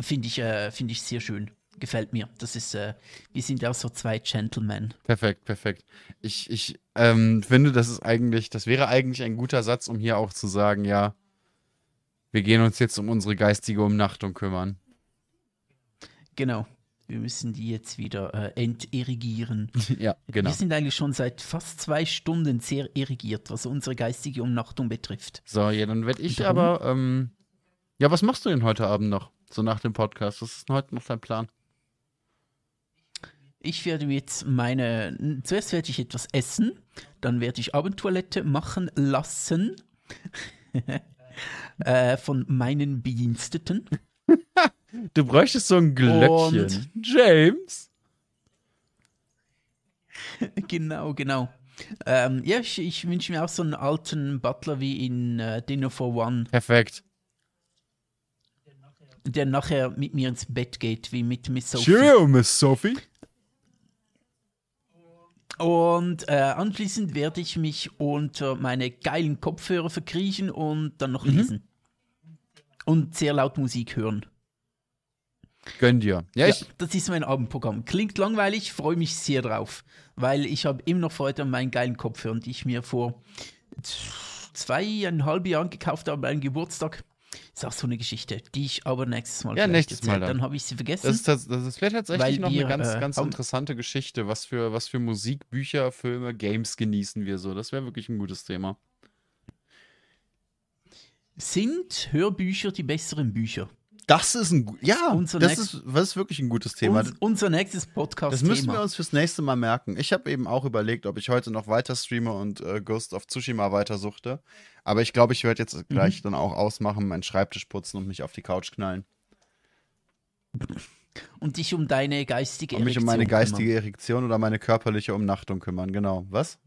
Finde ich, äh, find ich sehr schön. Gefällt mir. Das ist, äh, wir sind ja auch so zwei Gentlemen. Perfekt, perfekt. Ich, ich ähm, finde, das ist eigentlich, das wäre eigentlich ein guter Satz, um hier auch zu sagen, ja, wir gehen uns jetzt um unsere geistige Umnachtung kümmern. Genau. Wir müssen die jetzt wieder äh, enterigieren. ja, genau. Wir sind eigentlich schon seit fast zwei Stunden sehr erigiert, was unsere geistige Umnachtung betrifft. So, ja, dann werde ich aber. Ähm, ja, was machst du denn heute Abend noch? So nach dem Podcast. Was ist denn heute noch dein Plan? Ich werde jetzt meine. Zuerst werde ich etwas essen, dann werde ich Abendtoilette machen lassen. äh, von meinen Bediensteten. Du bräuchtest so ein Glöckchen. Und James. genau, genau. Ähm, ja, ich, ich wünsche mir auch so einen alten Butler wie in uh, Dinner for One. Perfekt. Der nachher mit mir ins Bett geht, wie mit Miss Sophie. Cheerio, Miss Sophie. Und äh, anschließend werde ich mich unter meine geilen Kopfhörer verkriechen und dann noch mhm. lesen. Und sehr laut Musik hören. Gönn dir. Ja, ja das ist mein Abendprogramm. Klingt langweilig, freue mich sehr drauf, weil ich habe immer noch Freude an meinen geilen Kopfhörern, die ich mir vor zweieinhalb Jahren gekauft habe, meinen Geburtstag. Ist auch so eine Geschichte, die ich aber nächstes Mal Ja, nächstes Mal dann. dann habe ich sie vergessen. Das ist, das, das wäre tatsächlich noch wir, eine ganz, äh, ganz interessante Geschichte. Was für, was für Musik, Bücher, Filme, Games genießen wir so? Das wäre wirklich ein gutes Thema. Sind Hörbücher die besseren Bücher? Das ist ein ja, unser das, ist, das ist wirklich ein gutes Thema. Uns, unser nächstes Podcast. Das müssen wir uns fürs nächste Mal merken. Ich habe eben auch überlegt, ob ich heute noch weiter streame und äh, Ghost of Tsushima weitersuchte. Aber ich glaube, ich werde jetzt mhm. gleich dann auch ausmachen, meinen Schreibtisch putzen und mich auf die Couch knallen. Und dich um deine geistige Erektion Und mich um meine geistige kümmern. Erektion oder meine körperliche Umnachtung kümmern, genau. Was?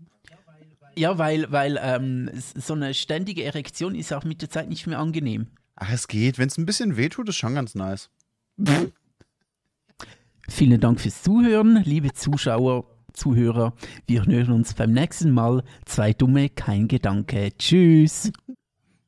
Ja, weil, weil ähm, so eine ständige Erektion ist auch mit der Zeit nicht mehr angenehm. Ach, es geht. Wenn es ein bisschen wehtut, ist schon ganz nice. Vielen Dank fürs Zuhören, liebe Zuschauer, Zuhörer. Wir hören uns beim nächsten Mal. Zwei Dumme, kein Gedanke. Tschüss.